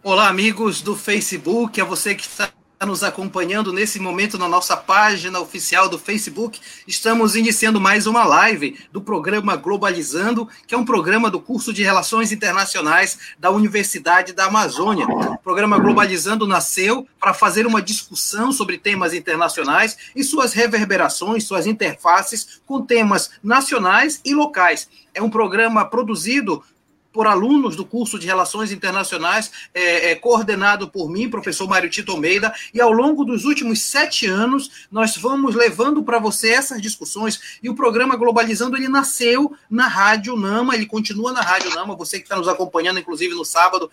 Olá, amigos do Facebook, a você que está nos acompanhando nesse momento na nossa página oficial do Facebook. Estamos iniciando mais uma live do programa Globalizando, que é um programa do curso de Relações Internacionais da Universidade da Amazônia. O programa Globalizando nasceu para fazer uma discussão sobre temas internacionais e suas reverberações, suas interfaces com temas nacionais e locais. É um programa produzido por alunos do curso de Relações Internacionais, é, é, coordenado por mim, professor Mário Tito Almeida, e ao longo dos últimos sete anos, nós vamos levando para você essas discussões, e o programa Globalizando, ele nasceu na Rádio Nama, ele continua na Rádio Nama, você que está nos acompanhando, inclusive no sábado,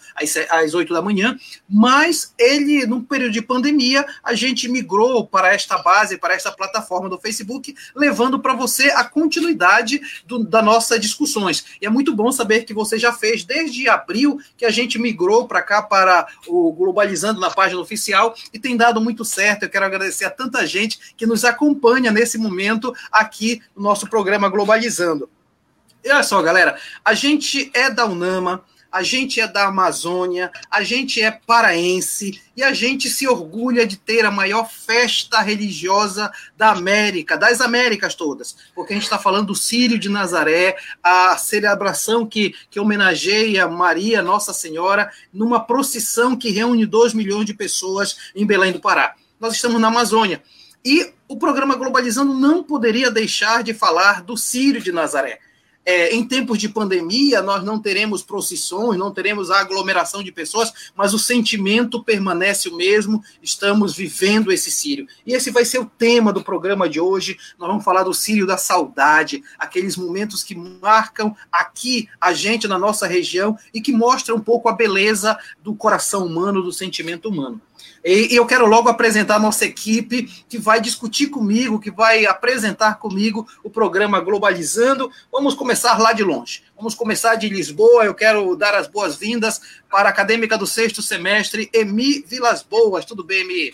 às oito da manhã, mas ele, num período de pandemia, a gente migrou para esta base, para esta plataforma do Facebook, levando para você a continuidade do, das nossas discussões. E é muito bom saber que você já fez desde abril que a gente migrou para cá para o Globalizando na página oficial e tem dado muito certo. Eu quero agradecer a tanta gente que nos acompanha nesse momento aqui no nosso programa Globalizando. E olha só, galera, a gente é da Unama, a gente é da Amazônia, a gente é paraense e a gente se orgulha de ter a maior festa religiosa da América, das Américas todas, porque a gente está falando do Sírio de Nazaré, a celebração que, que homenageia Maria, Nossa Senhora, numa procissão que reúne 2 milhões de pessoas em Belém do Pará. Nós estamos na Amazônia. E o programa Globalizando não poderia deixar de falar do Sírio de Nazaré é, em tempos de pandemia, nós não teremos procissões, não teremos aglomeração de pessoas, mas o sentimento permanece o mesmo, estamos vivendo esse Sírio. E esse vai ser o tema do programa de hoje. Nós vamos falar do Sírio da saudade, aqueles momentos que marcam aqui a gente na nossa região e que mostram um pouco a beleza do coração humano, do sentimento humano. E eu quero logo apresentar a nossa equipe que vai discutir comigo, que vai apresentar comigo o programa Globalizando. Vamos começar lá de longe. Vamos começar de Lisboa. Eu quero dar as boas-vindas para a acadêmica do sexto semestre, Emi Vilas Boas. Tudo bem, Emi?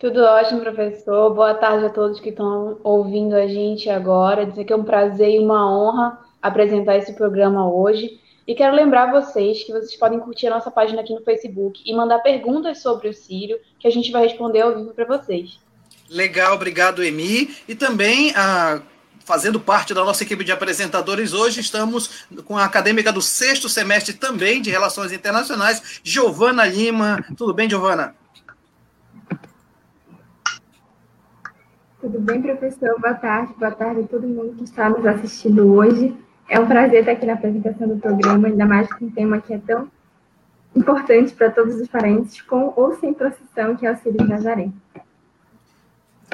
Tudo ótimo, professor. Boa tarde a todos que estão ouvindo a gente agora. Dizer que é um prazer e uma honra apresentar esse programa hoje. E quero lembrar vocês que vocês podem curtir a nossa página aqui no Facebook e mandar perguntas sobre o Sírio, que a gente vai responder ao vivo para vocês. Legal, obrigado, Emi. E também a fazendo parte da nossa equipe de apresentadores hoje, estamos com a acadêmica do sexto semestre também de Relações Internacionais, Giovana Lima. Tudo bem, Giovana? Tudo bem, professor? Boa tarde. Boa tarde a todo mundo que está nos assistindo hoje. É um prazer estar aqui na apresentação do programa, ainda mais com um tema que é tão importante para todos os parentes, com ou sem procissão, que é o Sírio de Nazaré.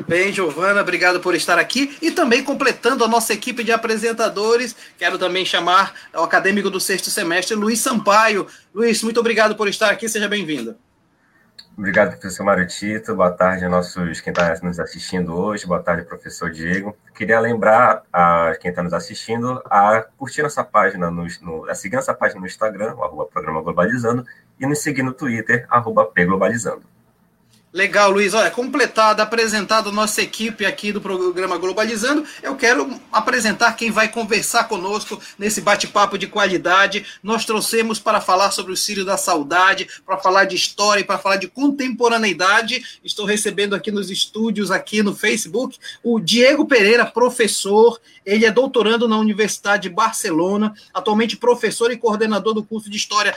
Bem, Giovana, obrigado por estar aqui. E também completando a nossa equipe de apresentadores, quero também chamar o acadêmico do sexto semestre, Luiz Sampaio. Luiz, muito obrigado por estar aqui, seja bem-vindo. Obrigado, professor Mário Tito. Boa tarde a nossos quem está nos assistindo hoje. Boa tarde, professor Diego. Queria lembrar a quem está nos assistindo a curtir nossa página, no, no, a seguir nossa página no Instagram, o arroba Programa Globalizando, e nos seguir no Twitter, arroba Globalizando. Legal, Luiz. Olha, completado, apresentado nossa equipe aqui do programa Globalizando, eu quero apresentar quem vai conversar conosco nesse bate-papo de qualidade. Nós trouxemos para falar sobre o Círio da Saudade, para falar de história e para falar de contemporaneidade. Estou recebendo aqui nos estúdios, aqui no Facebook, o Diego Pereira, professor. Ele é doutorando na Universidade de Barcelona, atualmente professor e coordenador do curso de História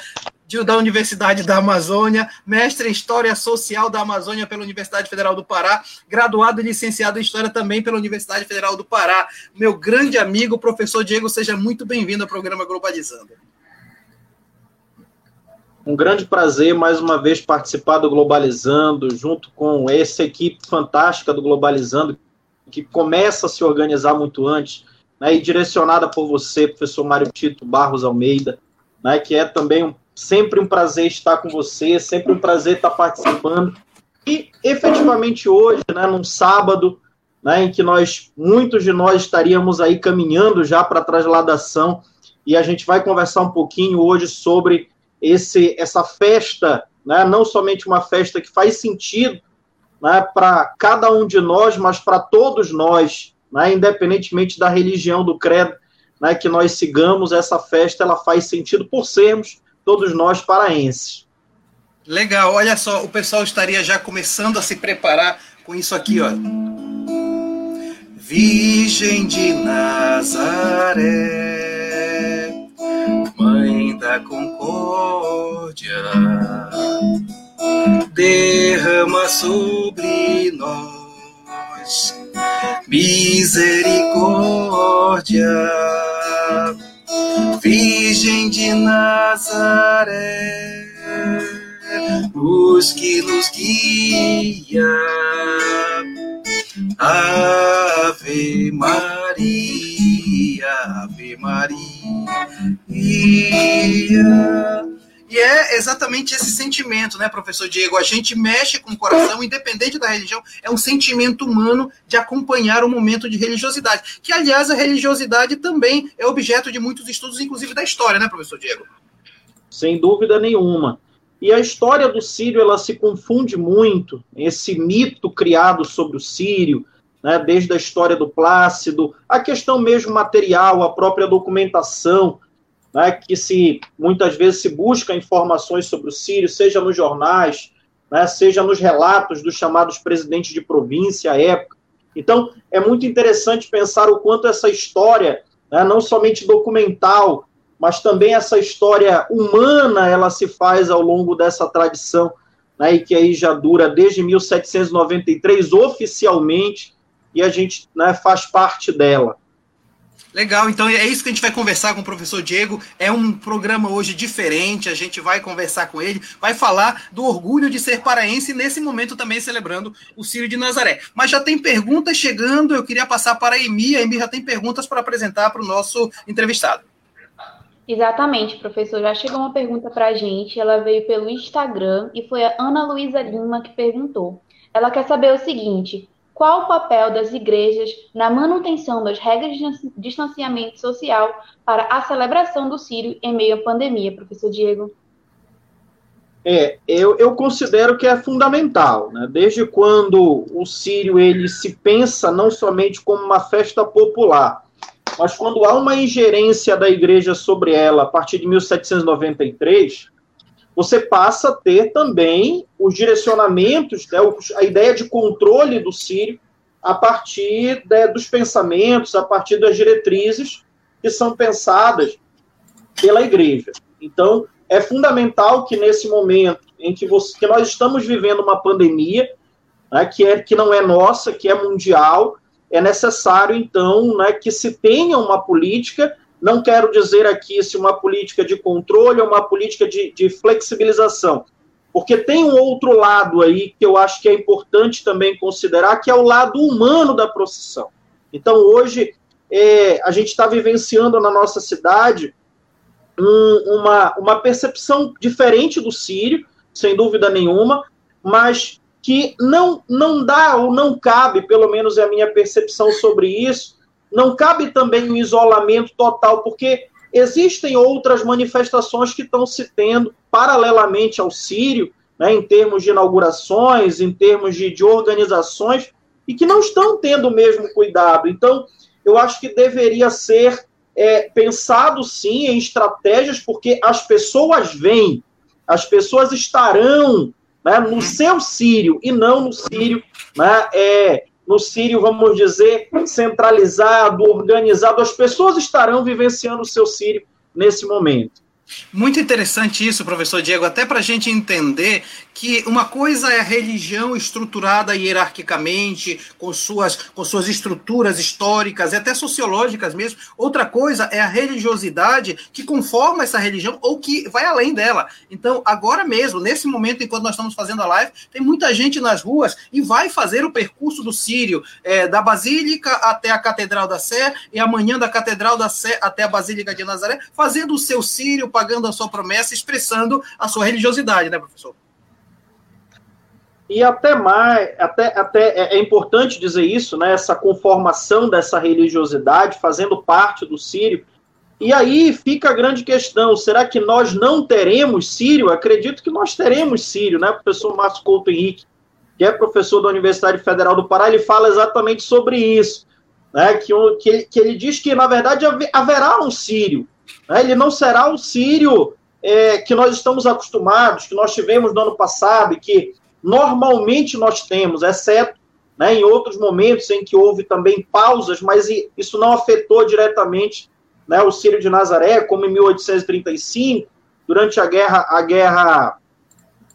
da Universidade da Amazônia, mestre em História Social da Amazônia pela Universidade Federal do Pará, graduado e licenciado em História também pela Universidade Federal do Pará. Meu grande amigo, professor Diego, seja muito bem-vindo ao programa Globalizando. Um grande prazer mais uma vez participar do Globalizando, junto com essa equipe fantástica do Globalizando, que começa a se organizar muito antes, né, e direcionada por você, professor Mário Tito Barros Almeida, né, que é também um Sempre um prazer estar com você, sempre um prazer estar participando. E efetivamente hoje, né, num sábado, né, em que nós, muitos de nós estaríamos aí caminhando já para a trasladação, e a gente vai conversar um pouquinho hoje sobre esse, essa festa, né, não somente uma festa que faz sentido né, para cada um de nós, mas para todos nós, né, independentemente da religião, do credo né, que nós sigamos, essa festa ela faz sentido por sermos todos nós paraenses. Legal, olha só, o pessoal estaria já começando a se preparar com isso aqui, ó. Virgem de Nazaré, Mãe da Concórdia, derrama sobre nós misericórdia. Virgem de Nazaré, luz que nos guia Ave Maria, Ave Maria. E é exatamente esse sentimento, né, professor Diego? A gente mexe com o coração, independente da religião, é um sentimento humano de acompanhar o momento de religiosidade. Que, aliás, a religiosidade também é objeto de muitos estudos, inclusive da história, né, professor Diego? Sem dúvida nenhuma. E a história do Sírio ela se confunde muito, esse mito criado sobre o Sírio, né, desde a história do Plácido, a questão mesmo material, a própria documentação, né, que se muitas vezes se busca informações sobre o Sírio, seja nos jornais, né, seja nos relatos dos chamados presidentes de província à época. Então, é muito interessante pensar o quanto essa história, né, não somente documental, mas também essa história humana ela se faz ao longo dessa tradição, né, e que aí já dura desde 1793 oficialmente, e a gente né, faz parte dela. Legal, então é isso que a gente vai conversar com o professor Diego. É um programa hoje diferente, a gente vai conversar com ele, vai falar do orgulho de ser paraense nesse momento também celebrando o Círio de Nazaré. Mas já tem perguntas chegando, eu queria passar para a Emi, a Emi já tem perguntas para apresentar para o nosso entrevistado. Exatamente, professor. Já chegou uma pergunta para a gente. Ela veio pelo Instagram e foi a Ana Luísa Lima que perguntou. Ela quer saber o seguinte: qual o papel das igrejas na manutenção das regras de distanciamento social para a celebração do Sírio em meio à pandemia, professor Diego? É, eu, eu considero que é fundamental, né? Desde quando o Sírio ele se pensa não somente como uma festa popular, mas quando há uma ingerência da igreja sobre ela a partir de 1793, você passa a ter também os direcionamentos, né, a ideia de controle do Sírio a partir né, dos pensamentos, a partir das diretrizes que são pensadas pela igreja. Então, é fundamental que nesse momento em que, você, que nós estamos vivendo uma pandemia, né, que, é, que não é nossa, que é mundial, é necessário, então, né, que se tenha uma política, não quero dizer aqui se uma política de controle ou uma política de, de flexibilização, porque tem um outro lado aí que eu acho que é importante também considerar, que é o lado humano da procissão. Então, hoje, é, a gente está vivenciando na nossa cidade um, uma, uma percepção diferente do Sírio, sem dúvida nenhuma, mas que não, não dá ou não cabe, pelo menos é a minha percepção sobre isso, não cabe também um isolamento total, porque existem outras manifestações que estão se tendo paralelamente ao Sírio, né, em termos de inaugurações, em termos de, de organizações, e que não estão tendo o mesmo cuidado. Então, eu acho que deveria ser é, pensado sim em estratégias, porque as pessoas vêm, as pessoas estarão né, no seu Sírio e não no Sírio, né, é, no Sírio, vamos dizer, centralizado, organizado. As pessoas estarão vivenciando o seu Sírio nesse momento. Muito interessante isso, professor Diego, até para a gente entender que uma coisa é a religião estruturada hierarquicamente, com suas, com suas estruturas históricas e até sociológicas mesmo. Outra coisa é a religiosidade que conforma essa religião ou que vai além dela. Então, agora mesmo, nesse momento, enquanto nós estamos fazendo a live, tem muita gente nas ruas e vai fazer o percurso do Sírio, é, da Basílica até a Catedral da Sé, e amanhã da Catedral da Sé até a Basílica de Nazaré, fazendo o seu Sírio, pagando a sua promessa, expressando a sua religiosidade, né, professor? E até mais, até, até é, é importante dizer isso, né? Essa conformação dessa religiosidade fazendo parte do Sírio. E aí fica a grande questão: será que nós não teremos Sírio? Acredito que nós teremos Sírio, né? O professor Márcio Couto Henrique, que é professor da Universidade Federal do Pará, ele fala exatamente sobre isso. Né? Que, que, que ele diz que, na verdade, haverá um Sírio. Né? Ele não será um Sírio é, que nós estamos acostumados, que nós tivemos no ano passado e que normalmente nós temos, exceto né, em outros momentos em que houve também pausas, mas isso não afetou diretamente né, o Sírio de Nazaré, como em 1835, durante a guerra, a guerra,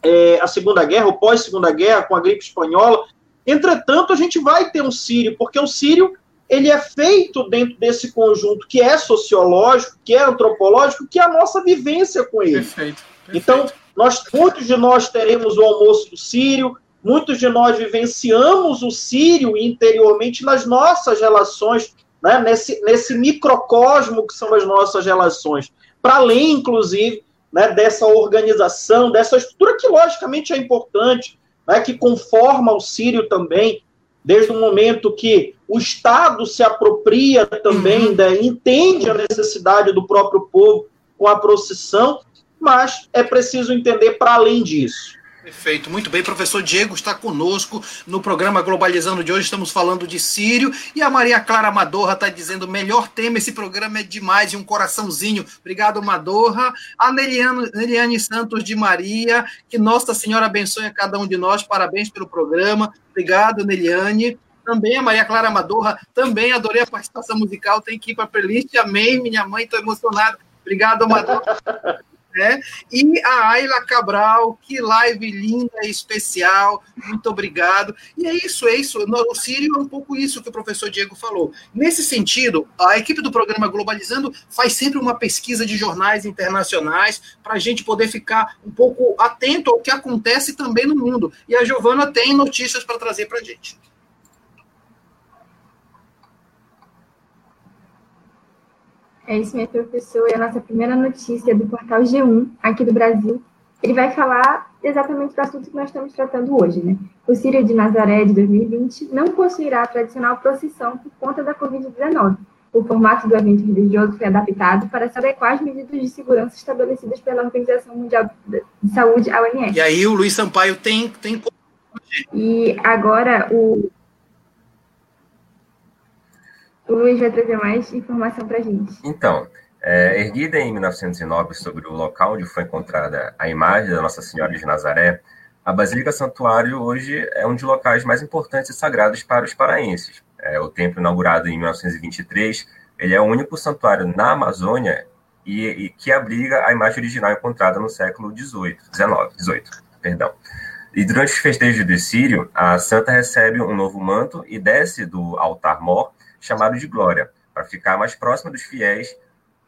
é, a Segunda Guerra, ou pós-Segunda Guerra, com a gripe espanhola. Entretanto, a gente vai ter um Sírio, porque o Sírio ele é feito dentro desse conjunto que é sociológico, que é antropológico, que é a nossa vivência com ele. Perfeito. perfeito. Então, nós, muitos de nós teremos o almoço do Sírio, muitos de nós vivenciamos o Sírio interiormente nas nossas relações, né, nesse, nesse microcosmo que são as nossas relações, para além, inclusive, né, dessa organização, dessa estrutura que, logicamente, é importante, né, que conforma o Sírio também, desde o momento que o Estado se apropria também, uhum. né, entende a necessidade do próprio povo com a procissão, mas é preciso entender para além disso. Perfeito, muito bem. Professor Diego está conosco no programa Globalizando de hoje. Estamos falando de Sírio e a Maria Clara Madorra está dizendo: melhor tema, esse programa é demais e um coraçãozinho. Obrigado, Madorra. A Neliane, Santos de Maria, que Nossa Senhora abençoe a cada um de nós. Parabéns pelo programa. Obrigado, Neliane. Também a Maria Clara Madorra, também adorei a participação musical. Tem que ir para a playlist. Amém, minha mãe, estou emocionado. Obrigado, Madorra. né? E a Ayla Cabral, que live linda e especial, muito obrigado. E é isso, é isso. O Sírio é um pouco isso que o professor Diego falou. Nesse sentido, a equipe do programa Globalizando faz sempre uma pesquisa de jornais internacionais para a gente poder ficar um pouco atento ao que acontece também no mundo. E a Giovana tem notícias para trazer para a gente. É isso mesmo, professor. É a nossa primeira notícia do portal G1, aqui do Brasil. Ele vai falar exatamente do assunto que nós estamos tratando hoje, né? O Sírio de Nazaré de 2020 não possuirá a tradicional procissão por conta da Covid-19. O formato do evento religioso foi adaptado para se adequar às medidas de segurança estabelecidas pela Organização Mundial de Saúde, a OMS. E aí o Luiz Sampaio tem... tem... E agora o o Luiz vai trazer mais informação para a gente. Então, é, erguida em 1909 sobre o local onde foi encontrada a imagem da Nossa Senhora de Nazaré, a Basílica Santuário hoje é um dos locais mais importantes e sagrados para os paraenses. É, o templo inaugurado em 1923, ele é o único santuário na Amazônia e, e que abriga a imagem original encontrada no século XVIII, XIX, XVIII, perdão. E durante os festejos do Sírio, a santa recebe um novo manto e desce do altar-mor chamado de Glória, para ficar mais próximo dos fiéis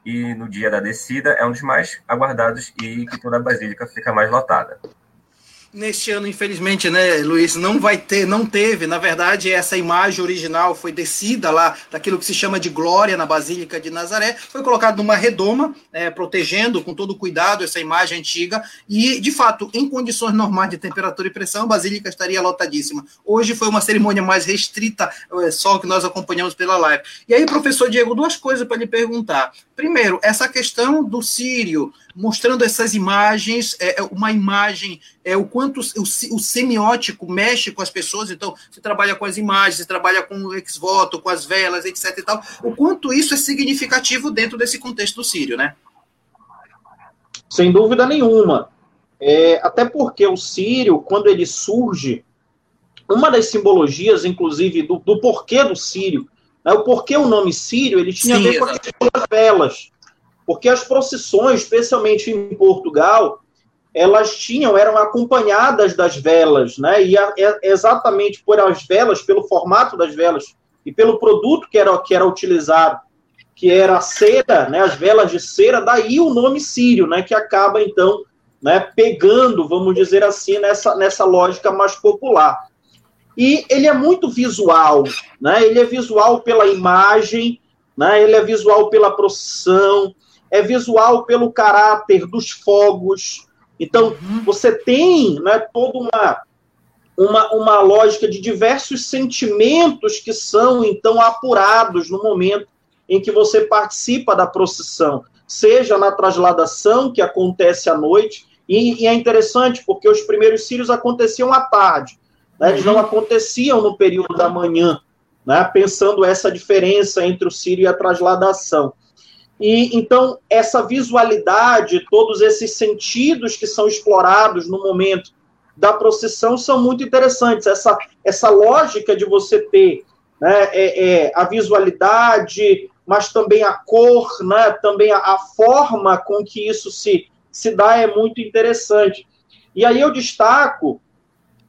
e no dia da descida é um dos mais aguardados e que toda a basílica fica mais lotada. Neste ano, infelizmente, né, Luiz, não vai ter, não teve, na verdade, essa imagem original foi descida lá daquilo que se chama de glória na Basílica de Nazaré, foi colocado numa redoma, é, protegendo com todo cuidado essa imagem antiga, e, de fato, em condições normais de temperatura e pressão, a Basílica estaria lotadíssima. Hoje foi uma cerimônia mais restrita, é, só que nós acompanhamos pela live. E aí, professor Diego, duas coisas para lhe perguntar. Primeiro, essa questão do Sírio, mostrando essas imagens, é, é, uma imagem, é o quanto o, o, semiótico mexe com as pessoas, então você trabalha com as imagens, você trabalha com o ex-voto, com as velas, etc e tal, o quanto isso é significativo dentro desse contexto do Sírio, né? Sem dúvida nenhuma. É, até porque o Sírio, quando ele surge, uma das simbologias, inclusive, do, do porquê do Sírio, né, o porquê o nome Sírio, ele tinha Sim, a ver com as velas. Porque as procissões, especialmente em Portugal, elas tinham, eram acompanhadas das velas, né? E a, é, exatamente por as velas, pelo formato das velas e pelo produto que era, que era utilizado, que era a cera, né? As velas de cera, daí o nome sírio, né? Que acaba então, né? Pegando, vamos dizer assim, nessa, nessa lógica mais popular. E ele é muito visual, né? Ele é visual pela imagem, né? Ele é visual pela procissão, é visual pelo caráter dos fogos. Então, uhum. você tem né, toda uma, uma, uma lógica de diversos sentimentos que são, então, apurados no momento em que você participa da procissão, seja na trasladação, que acontece à noite, e, e é interessante porque os primeiros círios aconteciam à tarde, né, eles não uhum. aconteciam no período da manhã, né, pensando essa diferença entre o círio e a trasladação. E então essa visualidade, todos esses sentidos que são explorados no momento da procissão são muito interessantes. Essa, essa lógica de você ter né, é, é, a visualidade, mas também a cor, né, também a, a, forma com que isso se, se dá é muito interessante. E aí eu destaco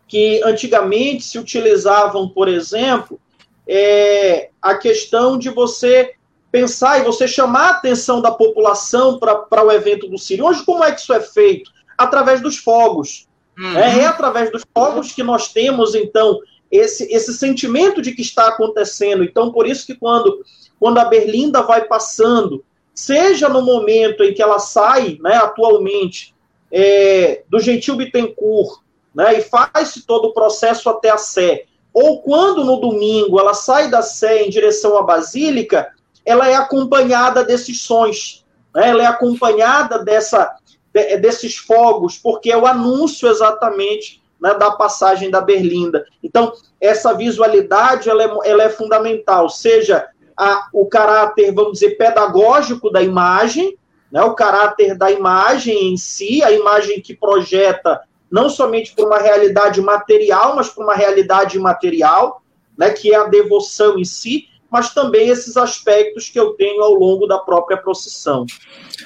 que antigamente se utilizavam, por exemplo, é, a questão de você pensar e você chamar a atenção da população para o evento do Sírio. Hoje, como é que isso é feito? Através dos fogos. Uhum. É, é, através dos fogos que nós temos, então, esse, esse sentimento de que está acontecendo. Então, por isso que quando, quando a Berlinda vai passando, seja no momento em que ela sai, né, atualmente, é, do Gentil Bittencourt, né, e faz todo o processo até a Sé, ou quando no domingo ela sai da Sé em direção à Basílica, ela é acompanhada desses sons, né, ela é acompanhada dessa, de, desses fogos, porque é o anúncio exatamente né, da passagem da Berlinda. Então, essa visualidade ela é, ela é fundamental, seja a, o caráter, vamos dizer, pedagógico da imagem, né, o caráter da imagem em si, a imagem que projeta não somente para uma realidade material, mas para uma realidade imaterial, né, que é a devoção em si, mas também esses aspectos que eu tenho ao longo da própria procissão.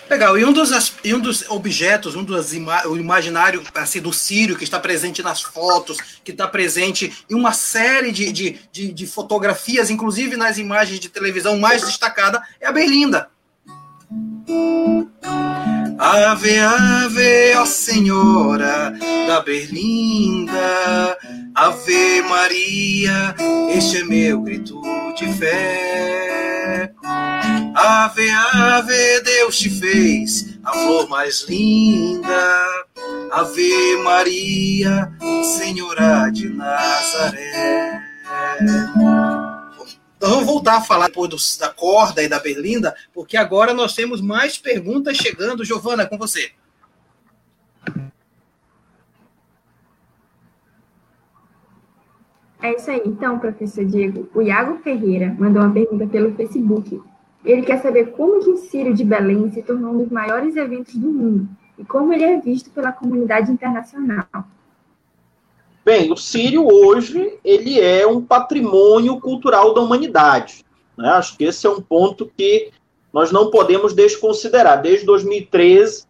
Legal. E um dos, e um dos objetos, um dos ima o imaginário assim, do Sírio, que está presente nas fotos, que está presente em uma série de, de, de, de, fotografias, inclusive nas imagens de televisão mais destacada, é a Berlinda. Ave, ave, ó Senhora da Berlinda, Ave Maria, este é meu grito de fé. Ave, ave, Deus te fez a flor mais linda. Ave Maria, Senhora de Nazaré. Então vamos voltar a falar depois da corda e da berlinda, porque agora nós temos mais perguntas chegando. Giovana, com você. É isso aí. Então, professor Diego, o Iago Ferreira mandou uma pergunta pelo Facebook. Ele quer saber como que o Círio de Belém se tornou um dos maiores eventos do mundo e como ele é visto pela comunidade internacional. Bem, o Sírio hoje ele é um patrimônio cultural da humanidade. Né? Acho que esse é um ponto que nós não podemos desconsiderar. Desde 2013,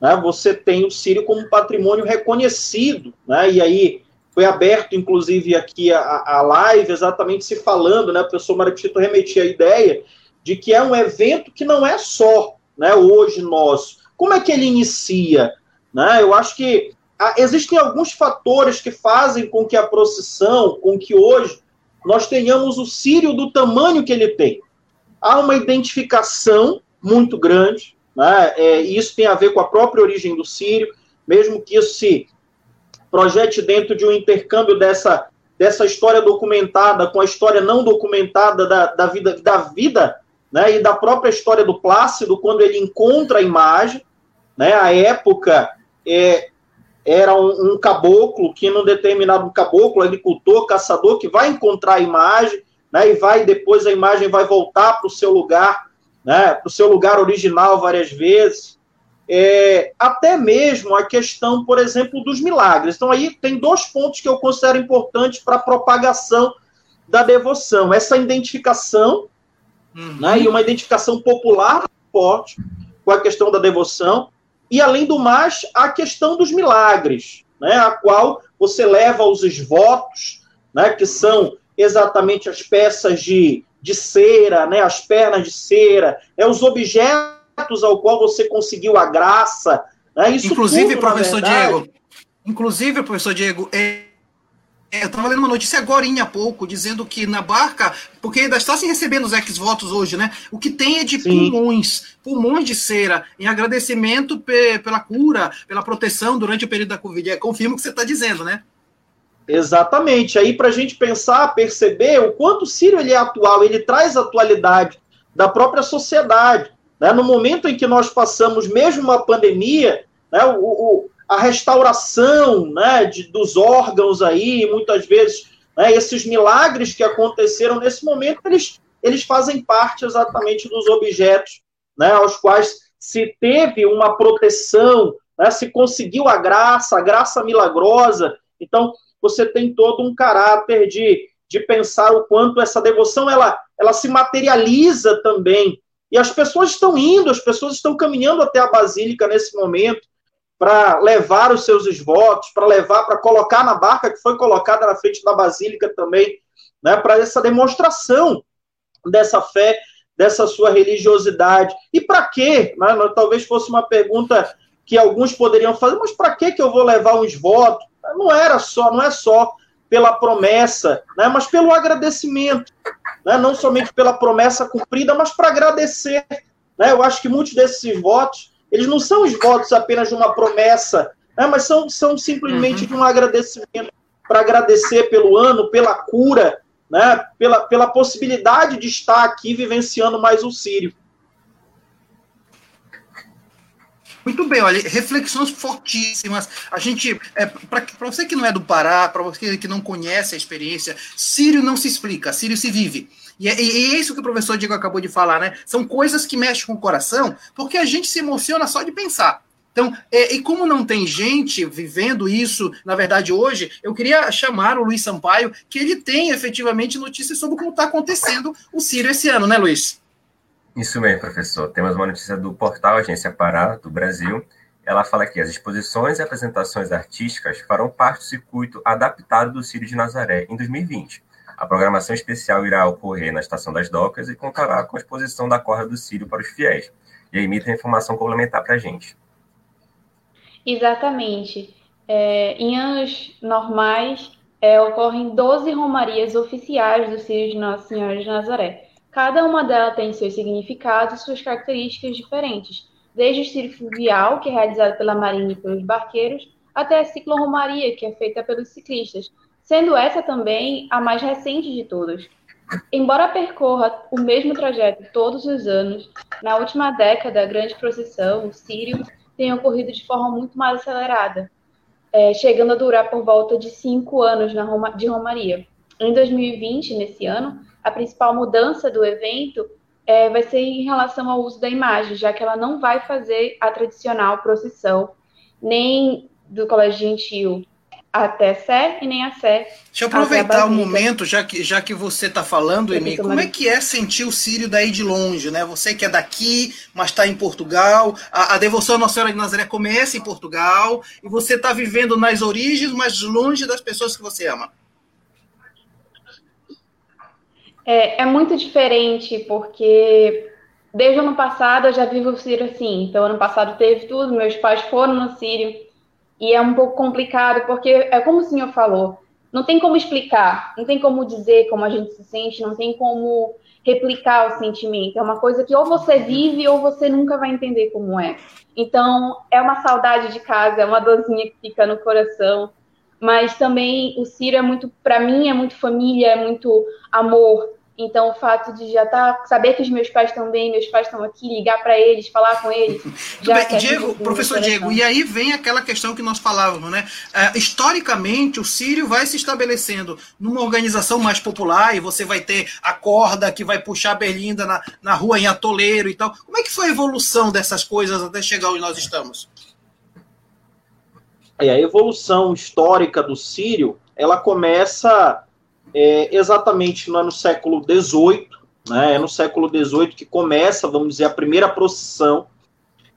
né, você tem o Sírio como patrimônio reconhecido, né? e aí foi aberto, inclusive, aqui a, a live, exatamente se falando, né? O professor Maritito remetia a ideia de que é um evento que não é só né, hoje nosso. Como é que ele inicia? Né? Eu acho que existem alguns fatores que fazem com que a procissão, com que hoje nós tenhamos o Sírio do tamanho que ele tem. Há uma identificação muito grande, né? É, e isso tem a ver com a própria origem do Sírio, mesmo que isso se projete dentro de um intercâmbio dessa, dessa história documentada com a história não documentada da, da vida, da vida né? e da própria história do Plácido, quando ele encontra a imagem. Né? A época é, era um, um, caboclo que, num determinado caboclo, agricultor, caçador, que vai encontrar a imagem, né, e vai depois a imagem vai voltar para o seu lugar, né, para o seu lugar original várias vezes. É, até mesmo a questão, por exemplo, dos milagres. Então, aí tem dois pontos que eu considero importantes para a propagação da devoção: essa identificação, uhum. né, e uma identificação popular forte com a questão da devoção, e, além do mais, a questão dos milagres, né, a qual você leva os esvotos, né, que são exatamente as peças de, de cera, né, as pernas de cera, é os objetos ao qual você conseguiu a graça. Né, isso inclusive, tudo, professor verdade, Diego, inclusive, professor Diego, é é, eu estava lendo uma notícia agora há pouco, dizendo que na barca, porque ainda está se recebendo os ex-votos hoje, né? O que tem é de Sim. pulmões, pulmões de cera, em agradecimento pe pela cura, pela proteção durante o período da Covid. É, confirmo o que você está dizendo, né? Exatamente. Aí, para a gente pensar, perceber o quanto o Sírio ele é atual, ele traz atualidade da própria sociedade. Né? No momento em que nós passamos, mesmo uma pandemia, né, o, o a restauração né, de, dos órgãos aí, muitas vezes, né, esses milagres que aconteceram nesse momento, eles, eles fazem parte exatamente dos objetos né, aos quais se teve uma proteção, né, se conseguiu a graça, a graça milagrosa. Então, você tem todo um caráter de, de pensar o quanto essa devoção ela, ela se materializa também. E as pessoas estão indo, as pessoas estão caminhando até a Basílica nesse momento para levar os seus esvotos, para levar, para colocar na barca que foi colocada na frente da Basílica também, né, para essa demonstração dessa fé, dessa sua religiosidade. E para quê? Né? Talvez fosse uma pergunta que alguns poderiam fazer, mas para que eu vou levar um esvoto? Não era só, não é só pela promessa, né, mas pelo agradecimento, né, não somente pela promessa cumprida, mas para agradecer. Né? Eu acho que muitos desses votos eles não são os votos apenas de uma promessa, né, mas são, são simplesmente uhum. de um agradecimento para agradecer pelo ano, pela cura, né, pela, pela possibilidade de estar aqui vivenciando mais o Sírio. Muito bem, olha, reflexões fortíssimas. A gente, é, para você que não é do Pará, para você que não conhece a experiência, Sírio não se explica, Sírio se vive. E é, e é, isso que o professor Diego acabou de falar, né? São coisas que mexem com o coração, porque a gente se emociona só de pensar. Então, é, e como não tem gente vivendo isso, na verdade, hoje, eu queria chamar o Luiz Sampaio, que ele tem efetivamente notícias sobre como está acontecendo o Ciro esse ano, né, Luiz? Isso mesmo, professor. Temos uma notícia do portal Agência Pará, do Brasil. Ela fala que as exposições e apresentações artísticas farão parte do circuito adaptado do Círio de Nazaré em 2020 a programação especial irá ocorrer na Estação das Docas e contará com a exposição da corda do Sírio para os fiéis. E aí, Mita, informação complementar para a gente. Exatamente. É, em anos normais, é, ocorrem 12 romarias oficiais do Sírio de Nossa Senhora de Nazaré. Cada uma delas tem seus significados e suas características diferentes, desde o Sírio Fluvial, que é realizado pela Marinha e pelos barqueiros, até a cicloromaria, que é feita pelos ciclistas, sendo essa também a mais recente de todas. Embora percorra o mesmo trajeto todos os anos, na última década a grande procissão, o Sírio, tem ocorrido de forma muito mais acelerada, é, chegando a durar por volta de cinco anos na Roma, de Romaria. Em 2020, nesse ano, a principal mudança do evento é, vai ser em relação ao uso da imagem, já que ela não vai fazer a tradicional procissão, nem do Colégio Gentil, até Sé e nem a Sé. Deixa eu aproveitar o momento, já que, já que você está falando, Emi, como é que é sentir o Sírio daí de longe, né? Você que é daqui, mas está em Portugal, a, a devoção à Nossa Senhora de Nazaré começa em Portugal, e você está vivendo nas origens, mas longe das pessoas que você ama. É, é muito diferente, porque desde o ano passado eu já vivo o Sírio assim. Então, ano passado teve tudo, meus pais foram no Sírio, e é um pouco complicado, porque é como o senhor falou, não tem como explicar, não tem como dizer como a gente se sente, não tem como replicar o sentimento. É uma coisa que ou você vive ou você nunca vai entender como é. Então, é uma saudade de casa, é uma dorzinha que fica no coração. Mas também o Ciro é muito, para mim, é muito família, é muito amor. Então, o fato de já tá, saber que os meus pais estão bem, meus pais estão aqui, ligar para eles, falar com eles. já bem, Diego, professor Diego, e aí vem aquela questão que nós falávamos, né? É, historicamente, o Sírio vai se estabelecendo numa organização mais popular e você vai ter a corda que vai puxar a berlinda na, na rua em atoleiro e tal. Como é que foi a evolução dessas coisas até chegar onde nós estamos? É, a evolução histórica do Sírio, ela começa é, exatamente no, no século XVIII, né, é no século XVIII que começa, vamos dizer, a primeira procissão.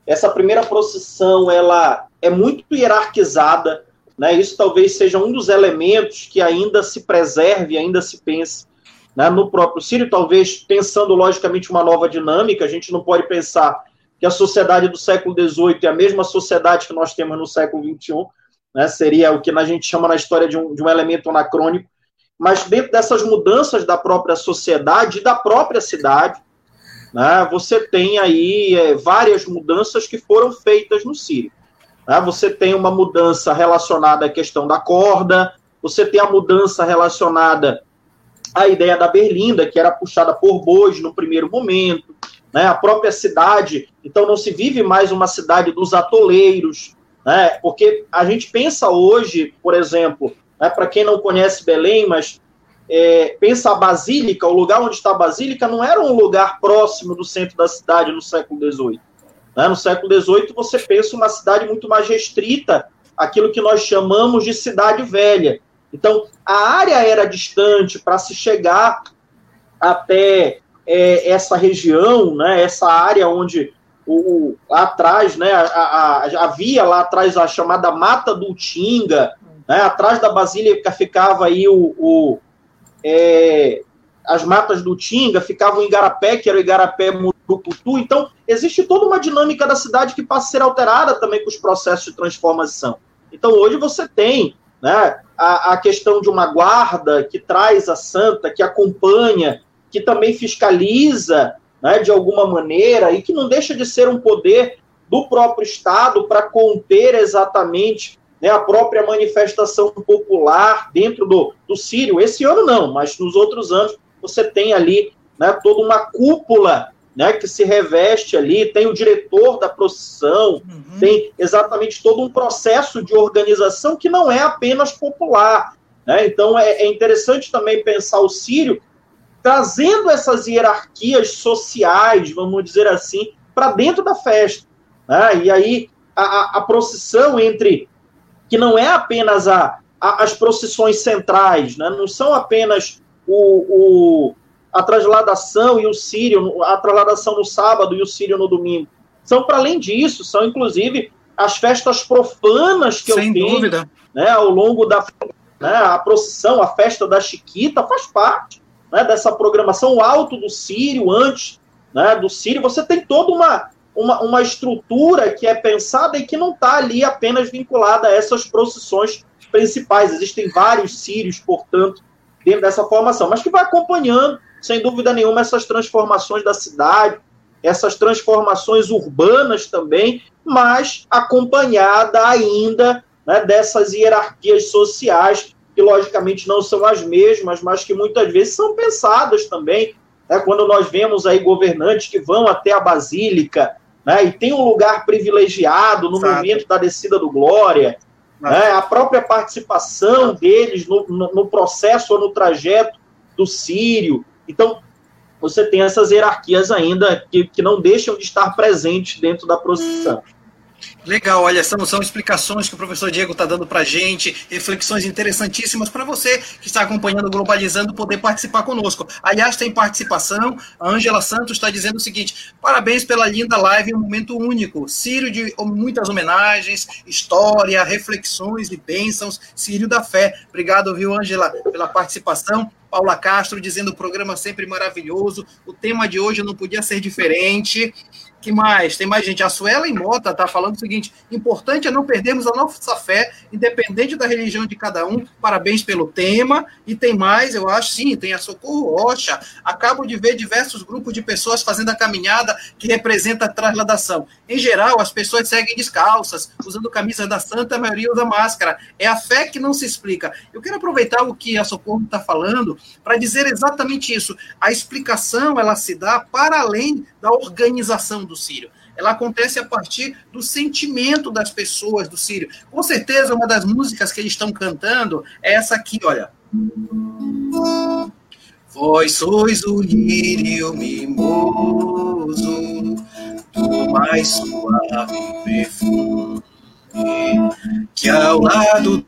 Essa primeira procissão, ela é muito hierarquizada, né, isso talvez seja um dos elementos que ainda se preserve, ainda se pense né, no próprio Sírio, talvez pensando logicamente uma nova dinâmica, a gente não pode pensar que a sociedade do século XVIII é a mesma sociedade que nós temos no século XXI, né, seria o que a gente chama na história de um, de um elemento anacrônico, mas dentro dessas mudanças da própria sociedade e da própria cidade, né, você tem aí é, várias mudanças que foram feitas no Sírio. Né, você tem uma mudança relacionada à questão da corda, você tem a mudança relacionada à ideia da berlinda, que era puxada por bois no primeiro momento, né, a própria cidade, então não se vive mais uma cidade dos atoleiros, né, porque a gente pensa hoje, por exemplo, né? Para quem não conhece Belém, mas é, pensa a Basílica, o lugar onde está a Basílica não era um lugar próximo do centro da cidade no século XVIII. Né? No século XVIII, você pensa uma cidade muito mais restrita, aquilo que nós chamamos de cidade velha. Então, a área era distante para se chegar até é, essa região, né, essa área onde o, o lá atrás, né, a, a, havia lá atrás a chamada Mata do Tinga, né, atrás da Basílica ficava aí o, o é, as matas do Tinga, ficava o Igarapé, que era o Igarapé Murucutu. Então, existe toda uma dinâmica da cidade que passa a ser alterada também com os processos de transformação. Então, hoje você tem né, a, a questão de uma guarda que traz a santa, que acompanha, que também fiscaliza né, de alguma maneira e que não deixa de ser um poder do próprio Estado para conter exatamente né, a própria manifestação popular dentro do, do Sírio. Esse ano não, mas nos outros anos você tem ali né, toda uma cúpula né, que se reveste ali, tem o diretor da procissão, uhum. tem exatamente todo um processo de organização que não é apenas popular. Né? Então é, é interessante também pensar o Sírio trazendo essas hierarquias sociais, vamos dizer assim, para dentro da festa. Né? E aí a, a, procissão entre que não é apenas a, a, as procissões centrais, né? não são apenas o, o, a transladação e o sírio, a transladação no sábado e o sírio no domingo. São, para além disso, são inclusive as festas profanas que Sem eu tenho dúvida. Né, ao longo da né, a procissão, a festa da Chiquita, faz parte né, dessa programação, o alto do Sírio, antes né, do Sírio, você tem toda uma, uma, uma estrutura que é pensada e que não está ali apenas vinculada a essas procissões principais. Existem vários sírios, portanto, dentro dessa formação, mas que vai acompanhando, sem dúvida nenhuma, essas transformações da cidade, essas transformações urbanas também, mas acompanhada ainda né, dessas hierarquias sociais que logicamente não são as mesmas, mas que muitas vezes são pensadas também. Né? Quando nós vemos aí governantes que vão até a Basílica né? e tem um lugar privilegiado no momento da descida do Glória, né? a própria participação deles no, no, no processo ou no trajeto do Sírio. Então, você tem essas hierarquias ainda que, que não deixam de estar presentes dentro da procissão. Legal, olha, são, são explicações que o professor Diego está dando para a gente, reflexões interessantíssimas para você que está acompanhando Globalizando poder participar conosco. Aliás, tem participação, a Ângela Santos está dizendo o seguinte: parabéns pela linda live, um momento único. Sírio de muitas homenagens, história, reflexões e bênçãos, Sírio da fé. Obrigado, viu, Ângela, pela participação. Paula Castro dizendo o programa sempre maravilhoso. O tema de hoje não podia ser diferente que mais? Tem mais gente. A Suela em Mota está falando o seguinte: importante é não perdermos a nossa fé, independente da religião de cada um. Parabéns pelo tema. E tem mais, eu acho, sim, tem a Socorro Rocha. Acabo de ver diversos grupos de pessoas fazendo a caminhada que representa a transladação. Em geral, as pessoas seguem descalças, usando camisa da santa, a maioria usa máscara. É a fé que não se explica. Eu quero aproveitar o que a Socorro está falando para dizer exatamente isso. A explicação ela se dá para além da organização do Sírio. Ela acontece a partir do sentimento das pessoas do Sírio. Com certeza, uma das músicas que eles estão cantando é essa aqui, olha. Vós sois o lírio mimoso do mais suave perfume que ao lado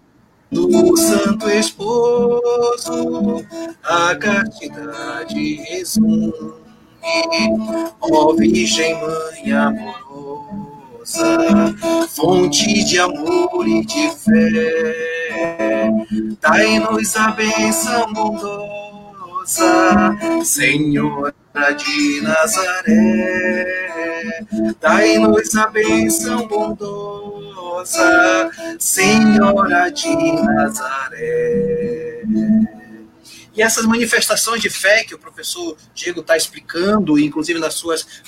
do santo esposo a castidade resume ó Virgem Mãe amorosa, fonte de amor e de fé, dai-nos a bênção bondosa, Senhora de Nazaré, dai-nos a bênção bondosa, Senhora de Nazaré. E essas manifestações de fé que o professor Diego está explicando, inclusive nas suas,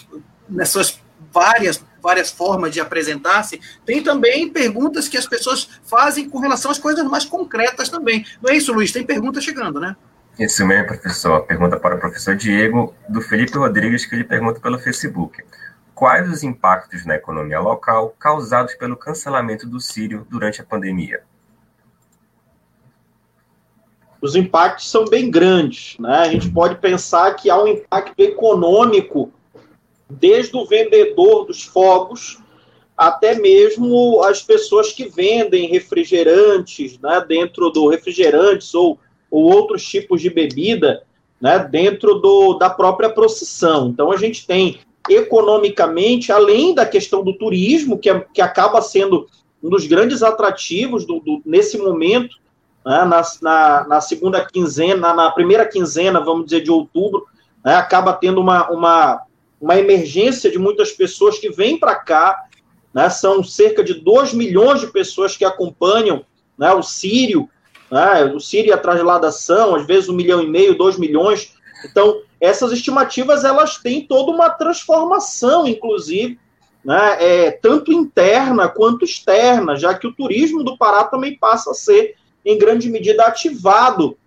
nas suas várias, várias formas de apresentar-se, tem também perguntas que as pessoas fazem com relação às coisas mais concretas também. Não é isso, Luiz? Tem pergunta chegando, né? Isso mesmo, professor. Pergunta para o professor Diego, do Felipe Rodrigues, que ele pergunta pelo Facebook. Quais os impactos na economia local causados pelo cancelamento do Sírio durante a pandemia? Os impactos são bem grandes. Né? A gente pode pensar que há um impacto econômico desde o vendedor dos fogos até mesmo as pessoas que vendem refrigerantes né, dentro do refrigerantes ou, ou outros tipos de bebida né, dentro do, da própria procissão. Então a gente tem economicamente, além da questão do turismo, que, é, que acaba sendo um dos grandes atrativos do, do nesse momento, né, na, na, na, segunda quinzena, na primeira quinzena, vamos dizer, de outubro, né, acaba tendo uma, uma, uma emergência de muitas pessoas que vêm para cá, né, são cerca de 2 milhões de pessoas que acompanham né, o Sírio, né, o Sírio e a trasladação, às vezes um milhão e meio, dois milhões. Então, essas estimativas, elas têm toda uma transformação, inclusive, né, é, tanto interna quanto externa, já que o turismo do Pará também passa a ser em grande medida, ativado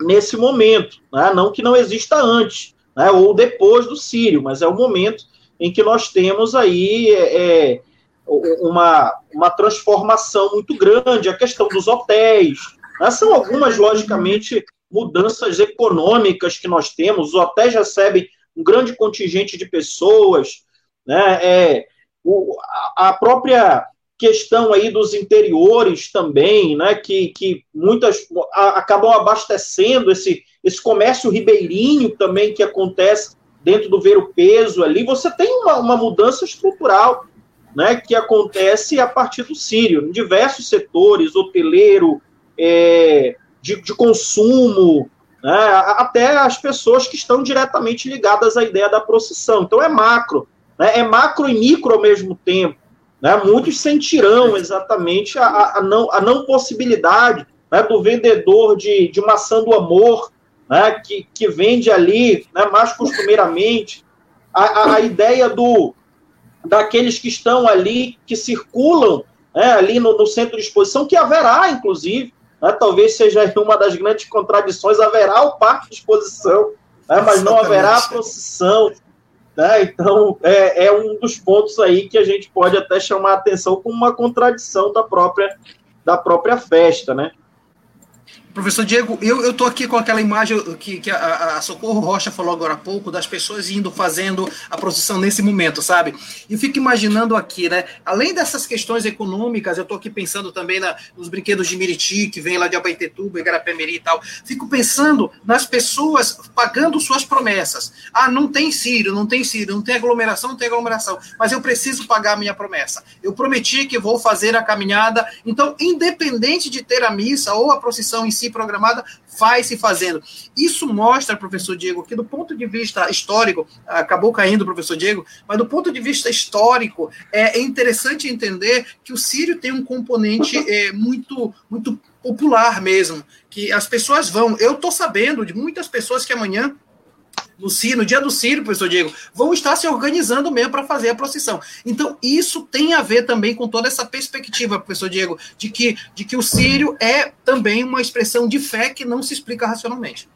nesse momento. Né? Não que não exista antes, né? ou depois do Sírio, mas é o momento em que nós temos aí é, é, uma, uma transformação muito grande, a questão dos hotéis. Né? São algumas, logicamente, mudanças econômicas que nós temos. Os hotéis recebem um grande contingente de pessoas, né? É, o, a própria questão aí dos interiores também, né, que, que muitas a, acabam abastecendo esse, esse comércio ribeirinho também que acontece dentro do ver o peso ali, você tem uma, uma mudança estrutural né, que acontece a partir do Sírio, em diversos setores, hoteleiro, é, de, de, consumo, né, até as pessoas que estão diretamente ligadas à ideia da procissão. Então é macro, né, é macro e micro ao mesmo tempo. Né? Muitos sentirão exatamente a, a, não, a não possibilidade né, do vendedor de, de maçã do amor, né, que, que vende ali né, mais costumeiramente, a, a, ideia do daqueles que estão ali, que circulam né, ali no, no, centro de exposição, que haverá, inclusive, né, talvez seja uma das grandes contradições, haverá o parque de exposição, né, mas não haverá a procissão, né? Então, é, é um dos pontos aí que a gente pode até chamar a atenção como uma contradição da própria, da própria festa, né? Professor Diego, eu estou aqui com aquela imagem que, que a, a, Socorro Rocha falou agora há pouco, das pessoas indo fazendo a procissão nesse momento, sabe? E fico imaginando aqui, né? Além dessas questões econômicas, eu estou aqui pensando também na, nos brinquedos de Miriti, que vem lá de Abaetetuba, Igarapé-Meri e tal. Fico pensando nas pessoas pagando suas promessas. Ah, não tem Sírio, não tem Sírio, não tem aglomeração, não tem aglomeração, mas eu preciso pagar a minha promessa. Eu prometi que vou fazer a caminhada. Então, independente de ter a missa ou a procissão em si, programada, vai se fazendo. Isso mostra, professor Diego, que do ponto de vista histórico, acabou caindo o professor Diego, mas do ponto de vista histórico, é, é interessante entender que o Sírio tem um componente é, muito, muito popular mesmo, que as pessoas vão. Eu estou sabendo de muitas pessoas que amanhã no, no dia do Círio, professor Diego, vão estar se organizando mesmo para fazer a procissão. Então, isso tem a ver também com toda essa perspectiva, professor Diego, de que, de que o Círio é também uma expressão de fé que não se explica racionalmente.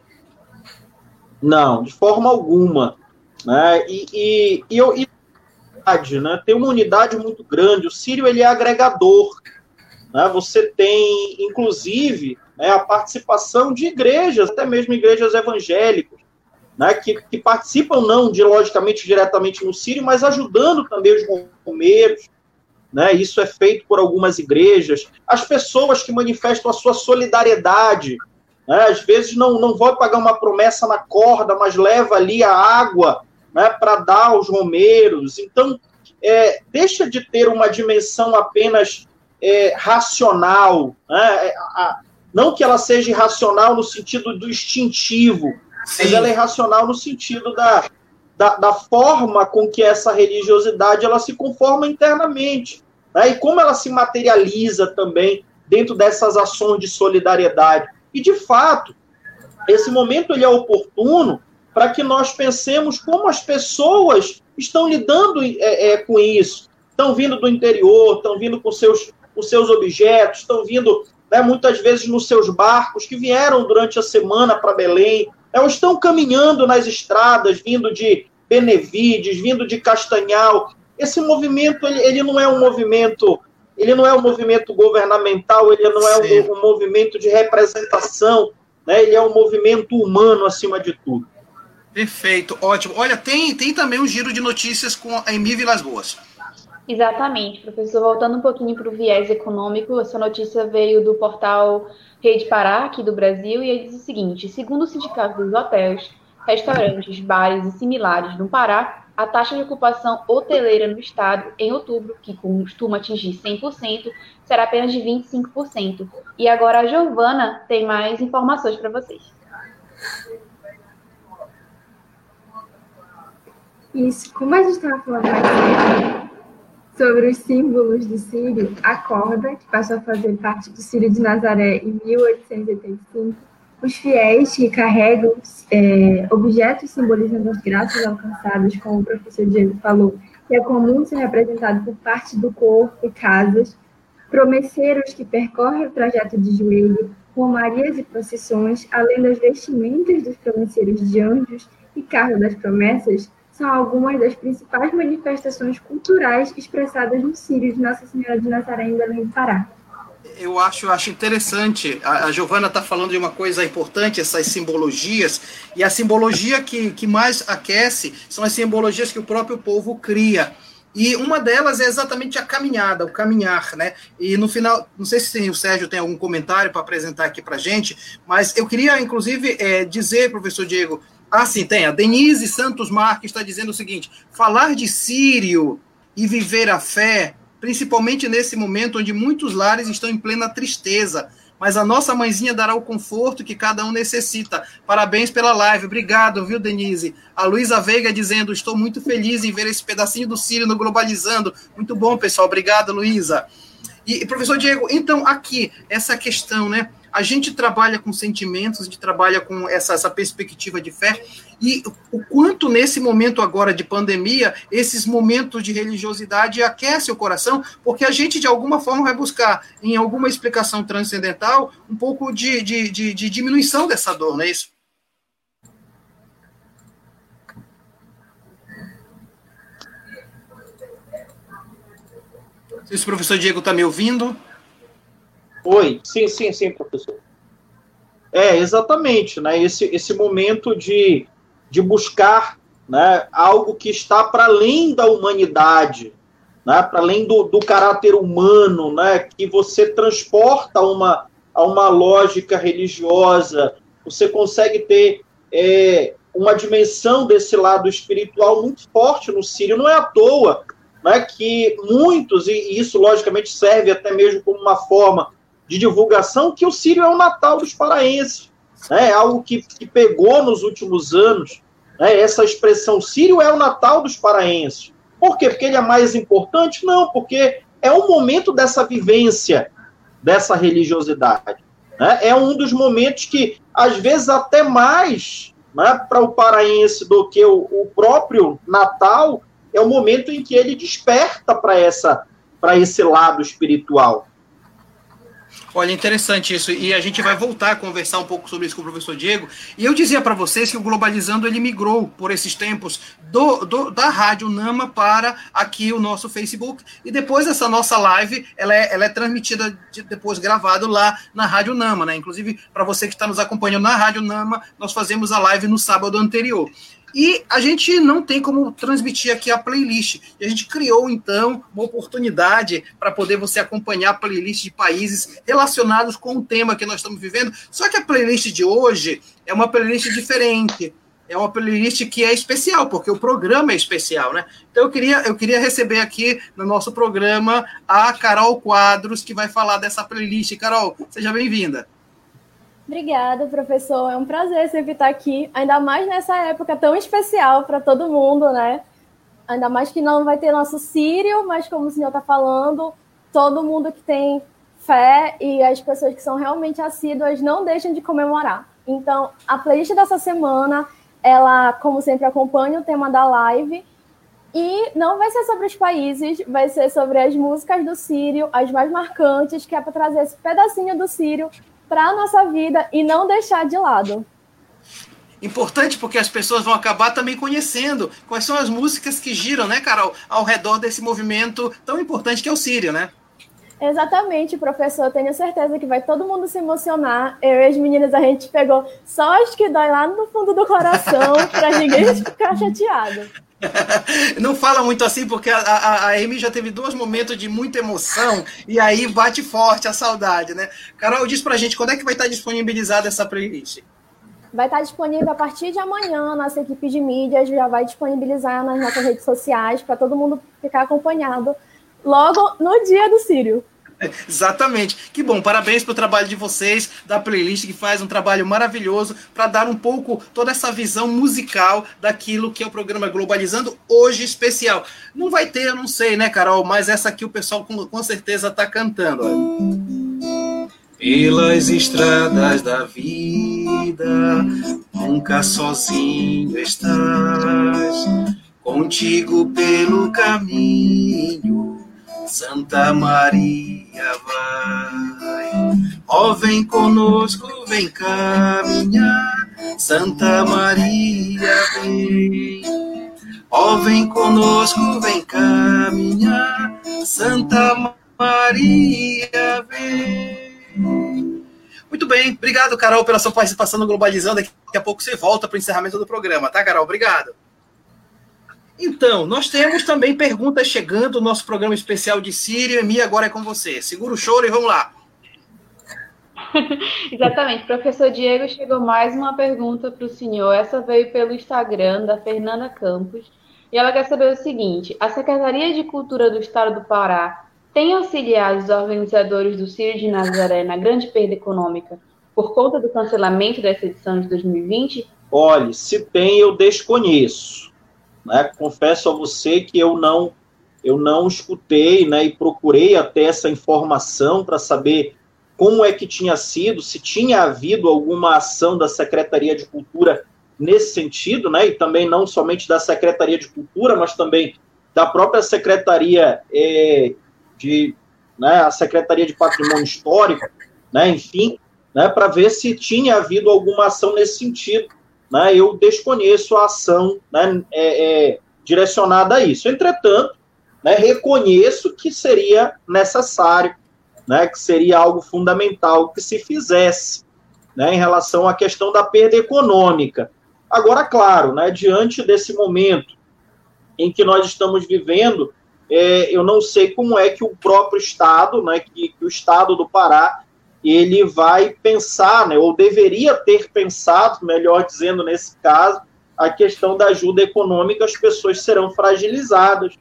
Não, de forma alguma. Né? E, e, e, eu, e né? tem uma unidade muito grande. O Sírio ele é agregador. Né? Você tem, inclusive, né, a participação de igrejas, até mesmo igrejas evangélicas né, que, que, participam não de, logicamente diretamente no Sírio, mas ajudando também os romeiros. Né, isso é feito por algumas igrejas. As pessoas que manifestam a sua solidariedade, né, às vezes não, não vão pagar uma promessa na corda, mas leva ali a água né, para dar aos romeiros. Então, é, deixa de ter uma dimensão apenas é, racional, né, é, a, não que ela seja irracional no sentido do instintivo, Sim. mas ela é racional no sentido da, da, da, forma com que essa religiosidade ela se conforma internamente, né? e como ela se materializa também dentro dessas ações de solidariedade. E, de fato, esse momento ele é oportuno para que nós pensemos como as pessoas estão lidando é, é, com isso. Estão vindo do interior, estão vindo com seus, com seus objetos, estão vindo né, muitas vezes nos seus barcos que vieram durante a semana para Belém, elas estão caminhando nas estradas, vindo de Benevides, vindo de Castanhal. Esse movimento, ele, ele não é um movimento, ele não é um movimento governamental, ele não é um, um movimento de representação né, ele é um movimento humano acima de tudo. Perfeito, ótimo. Olha, tem, tem também um giro de notícias com a Emi Vilas Boas. Exatamente, professor. Voltando um pouquinho para o viés econômico, essa notícia veio do portal Rede Pará, aqui do Brasil, e ele diz o seguinte: segundo o Sindicato dos Hotéis, Restaurantes, bares e similares no Pará, a taxa de ocupação hoteleira no estado em outubro, que costuma atingir 100%, será apenas de 25%. E agora a Giovana tem mais informações para vocês. Isso, como a gente estava falando mais sobre os símbolos do Sírio, a corda, que passou a fazer parte do Sírio de Nazaré em 1885, os fiéis que carregam é, objetos simbolizando as graças alcançadas, como o professor Diego falou, que é comum ser representado por parte do corpo e casas, promesseiros que percorrem o trajeto de joelho, romarias e procissões, além das vestimentas dos promesseiros de anjos e carro das promessas, são algumas das principais manifestações culturais expressadas no Sírio de Nossa Senhora de Nazaré em Belém do Pará eu acho, acho interessante. A, a Giovana está falando de uma coisa importante, essas simbologias, e a simbologia que, que mais aquece são as simbologias que o próprio povo cria. E uma delas é exatamente a caminhada, o caminhar, né? E no final, não sei se o Sérgio tem algum comentário para apresentar aqui para gente, mas eu queria, inclusive, é, dizer, professor Diego, ah, sim, tem. A Denise Santos Marques está dizendo o seguinte: falar de Sírio e viver a fé principalmente nesse momento onde muitos lares estão em plena tristeza. Mas a nossa mãezinha dará o conforto que cada um necessita. Parabéns pela live. Obrigado, viu, Denise? A Luísa Veiga dizendo: Estou muito feliz em ver esse pedacinho do Sírio no Globalizando. Muito bom, pessoal. Obrigado, Luísa. E, professor Diego, então, aqui, essa questão, né? A gente trabalha com sentimentos, a gente trabalha com essa, essa perspectiva de fé, e o quanto nesse momento agora de pandemia, esses momentos de religiosidade aquecem o coração, porque a gente de alguma forma vai buscar, em alguma explicação transcendental, um pouco de, de, de, de diminuição dessa dor, não é isso? Se o professor Diego está me ouvindo. Oi, sim, sim, sim, professor. É, exatamente, né? Esse, esse momento de, de buscar né, algo que está para além da humanidade, né, para além do, do caráter humano, né, que você transporta a uma, a uma lógica religiosa, você consegue ter é, uma dimensão desse lado espiritual muito forte no Sírio. Não é à toa né, que muitos, e isso logicamente serve até mesmo como uma forma de divulgação que o Sírio é o Natal dos paraenses. Né? É algo que, que pegou nos últimos anos. Né? Essa expressão Sírio é o Natal dos paraenses. Por quê? Porque ele é mais importante? Não, porque é um momento dessa vivência, dessa religiosidade. Né? É um dos momentos que, às vezes, até mais né, para o paraense do que o, o próprio Natal, é o momento em que ele desperta para essa para esse lado espiritual. Olha, interessante isso. E a gente vai voltar a conversar um pouco sobre isso com o professor Diego. E eu dizia para vocês que o Globalizando ele migrou por esses tempos do, do, da Rádio Nama para aqui o nosso Facebook. E depois essa nossa live ela é, ela é transmitida de, depois gravado lá na Rádio Nama, né? Inclusive, para você que está nos acompanhando na Rádio Nama, nós fazemos a live no sábado anterior. E a gente não tem como transmitir aqui a playlist. E a gente criou, então, uma oportunidade para poder você acompanhar a playlist de países relacionados com o tema que nós estamos vivendo. Só que a playlist de hoje é uma playlist diferente. É uma playlist que é especial, porque o programa é especial, né? Então eu queria, eu queria receber aqui no nosso programa a Carol Quadros, que vai falar dessa playlist. Carol, seja bem-vinda. Obrigada, professor. É um prazer sempre estar aqui, ainda mais nessa época tão especial para todo mundo, né? Ainda mais que não vai ter nosso Sírio, mas como o senhor está falando, todo mundo que tem fé e as pessoas que são realmente assíduas não deixam de comemorar. Então, a playlist dessa semana, ela, como sempre, acompanha o tema da live. E não vai ser sobre os países, vai ser sobre as músicas do Sírio, as mais marcantes, que é para trazer esse pedacinho do Sírio para a nossa vida e não deixar de lado. Importante porque as pessoas vão acabar também conhecendo quais são as músicas que giram, né, Carol, ao redor desse movimento tão importante que é o Sírio, né? Exatamente, professor. Eu tenho certeza que vai todo mundo se emocionar. Eu e as meninas, a gente pegou só as que dói lá no fundo do coração para ninguém ficar chateado. Não fala muito assim, porque a, a, a Amy já teve dois momentos de muita emoção e aí bate forte a saudade, né? Carol, diz pra gente quando é que vai estar disponibilizada essa playlist? Vai estar disponível a partir de amanhã. Nossa equipe de mídias já vai disponibilizar nas nossas redes sociais para todo mundo ficar acompanhado logo no dia do Sírio. Exatamente. Que bom, parabéns pelo trabalho de vocês, da playlist, que faz um trabalho maravilhoso para dar um pouco toda essa visão musical daquilo que é o programa Globalizando hoje especial. Não vai ter, eu não sei, né, Carol? Mas essa aqui o pessoal com, com certeza está cantando. Pelas estradas da vida, nunca sozinho estás, contigo pelo caminho Santa Maria vai, ó oh, vem conosco, vem caminhar. Santa Maria vem, ó oh, vem conosco, vem caminhar. Santa Maria vem. Muito bem, obrigado, Carol, pela sua participação no Globalizando. Daqui a pouco você volta para o encerramento do programa, tá, Carol? Obrigado. Então, nós temos também perguntas chegando no nosso programa especial de Síria. Emi, agora é com você. Segura o choro e vamos lá. Exatamente. Professor Diego, chegou mais uma pergunta para o senhor. Essa veio pelo Instagram da Fernanda Campos. E ela quer saber o seguinte: a Secretaria de Cultura do Estado do Pará tem auxiliado os organizadores do Sírio de Nazaré na grande perda econômica por conta do cancelamento dessa edição de 2020? Olhe, se tem, eu desconheço. Né? Confesso a você que eu não eu não escutei né, e procurei até essa informação para saber como é que tinha sido, se tinha havido alguma ação da Secretaria de Cultura nesse sentido, né, e também não somente da Secretaria de Cultura, mas também da própria Secretaria é, de né, a Secretaria de Patrimônio Histórico, né, enfim, né, para ver se tinha havido alguma ação nesse sentido né, eu desconheço a ação né, é, é, direcionada a isso. Entretanto, né, reconheço que seria necessário, né, que seria algo fundamental que se fizesse né, em relação à questão da perda econômica. Agora, claro, né, diante desse momento em que nós estamos vivendo, é, eu não sei como é que o próprio Estado, né, que, que o Estado do Pará ele vai pensar, né, ou deveria ter pensado, melhor dizendo nesse caso, a questão da ajuda econômica, as pessoas serão fragilizadas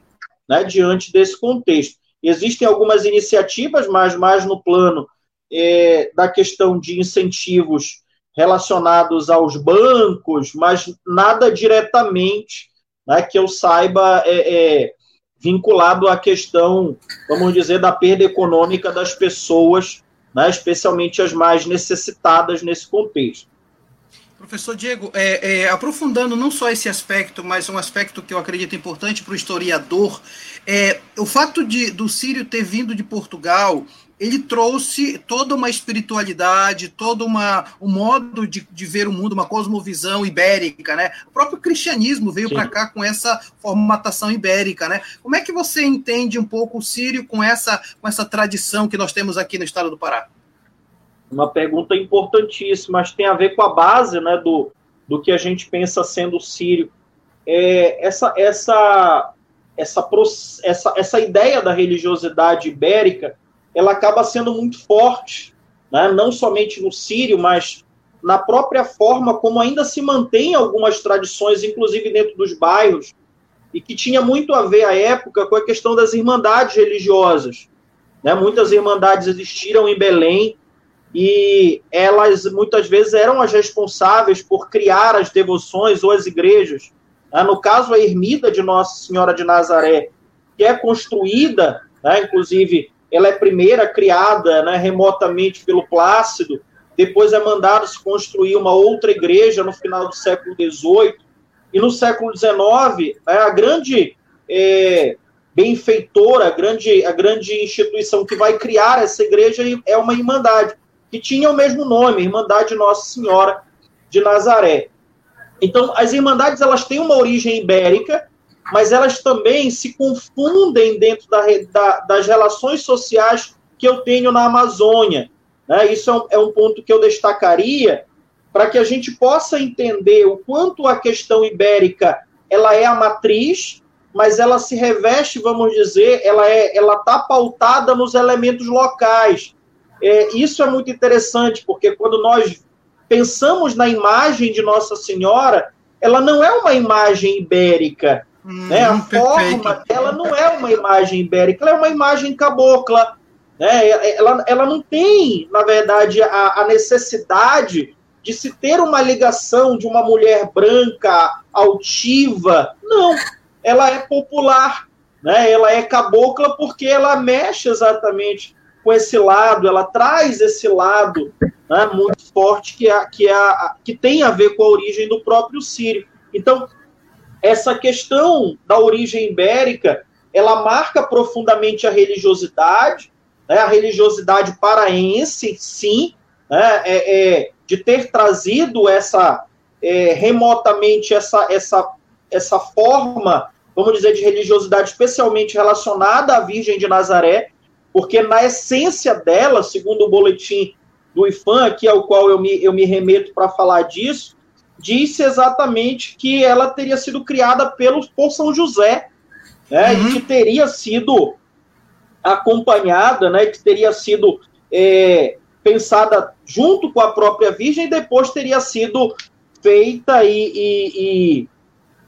né, diante desse contexto. Existem algumas iniciativas, mas mais no plano é, da questão de incentivos relacionados aos bancos, mas nada diretamente né, que eu saiba é, é, vinculado à questão, vamos dizer, da perda econômica das pessoas né, especialmente as mais necessitadas nesse contexto. Professor Diego, é, é, aprofundando não só esse aspecto, mas um aspecto que eu acredito importante para o historiador, é, o fato de, do Sírio ter vindo de Portugal ele trouxe toda uma espiritualidade, todo uma, um modo de, de ver o mundo, uma cosmovisão ibérica, né? O próprio cristianismo veio para cá com essa formatação ibérica, né? Como é que você entende um pouco o Sírio com essa, com essa tradição que nós temos aqui no estado do Pará? Uma pergunta importantíssima, mas tem a ver com a base né, do, do que a gente pensa sendo o Sírio. É, essa, essa, essa, essa, essa ideia da religiosidade ibérica ela acaba sendo muito forte, né? não somente no Sírio, mas na própria forma como ainda se mantém algumas tradições, inclusive dentro dos bairros, e que tinha muito a ver à época com a questão das irmandades religiosas. Né? Muitas irmandades existiram em Belém e elas muitas vezes eram as responsáveis por criar as devoções ou as igrejas. Né? No caso, a ermida de Nossa Senhora de Nazaré, que é construída, né, inclusive ela é primeira criada né, remotamente pelo Plácido, depois é mandado se construir uma outra igreja no final do século XVIII, e no século XIX, né, a grande é, benfeitora, a grande, a grande instituição que vai criar essa igreja é uma irmandade, que tinha o mesmo nome, Irmandade Nossa Senhora de Nazaré. Então, as irmandades elas têm uma origem ibérica, mas elas também se confundem dentro da, da, das relações sociais que eu tenho na Amazônia. Né? Isso é um, é um ponto que eu destacaria para que a gente possa entender o quanto a questão ibérica ela é a matriz, mas ela se reveste, vamos dizer, ela é, ela está pautada nos elementos locais. É, isso é muito interessante, porque quando nós pensamos na imagem de Nossa Senhora, ela não é uma imagem ibérica, né? A forma dela não é uma imagem ibérica, ela é uma imagem cabocla, né? Ela, ela não tem, na verdade, a, a necessidade de se ter uma ligação de uma mulher branca, altiva. Não, ela é popular, né? ela é cabocla porque ela mexe exatamente com esse lado, ela traz esse lado né, muito forte que, é, que, é, que tem a ver com a origem do próprio Sírio. Então, essa questão da origem ibérica, ela marca profundamente a religiosidade, né, a religiosidade paraense, sim, né, é, é, de ter trazido essa é, remotamente essa, essa, essa forma, vamos dizer, de religiosidade especialmente relacionada à Virgem de Nazaré, porque na essência dela, segundo o boletim do IFAM, aqui ao qual eu me, eu me remeto para falar disso, disse exatamente que ela teria sido criada pelo, por São José, né, uhum. e que teria sido acompanhada, né, que teria sido é, pensada junto com a própria Virgem e depois teria sido feita e, e, e,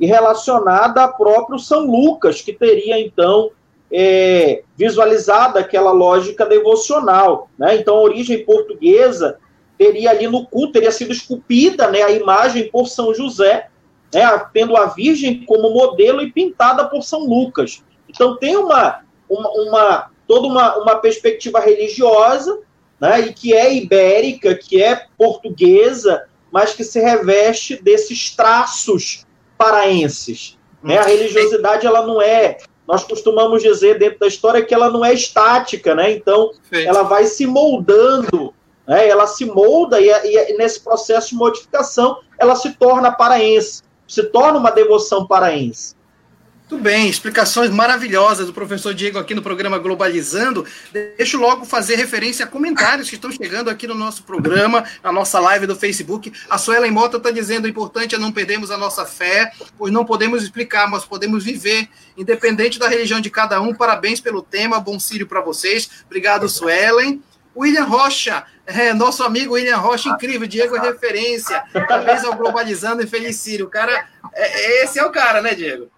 e relacionada a próprio São Lucas, que teria então é, visualizado aquela lógica devocional. Né? Então, a origem portuguesa teria ali no culto, teria sido esculpida né, a imagem por São José, né, tendo a Virgem como modelo e pintada por São Lucas. Então, tem uma, uma, uma toda uma, uma perspectiva religiosa né, e que é ibérica, que é portuguesa, mas que se reveste desses traços paraenses. Né? A religiosidade ela não é, nós costumamos dizer dentro da história que ela não é estática, né? Então Feito. ela vai se moldando, né? Ela se molda e, e nesse processo de modificação ela se torna paraense, se torna uma devoção paraense. Muito bem, explicações maravilhosas do professor Diego aqui no programa Globalizando. Deixo logo fazer referência a comentários que estão chegando aqui no nosso programa, na nossa live do Facebook. A Suelen Mota está dizendo: o importante é não perdermos a nossa fé, pois não podemos explicar, mas podemos viver, independente da religião de cada um. Parabéns pelo tema, bom Sírio para vocês. Obrigado, Suelen. William Rocha, é, nosso amigo William Rocha, incrível, Diego é referência. Parabéns ao Globalizando e Feliz Sírio. O cara, é, esse é o cara, né, Diego?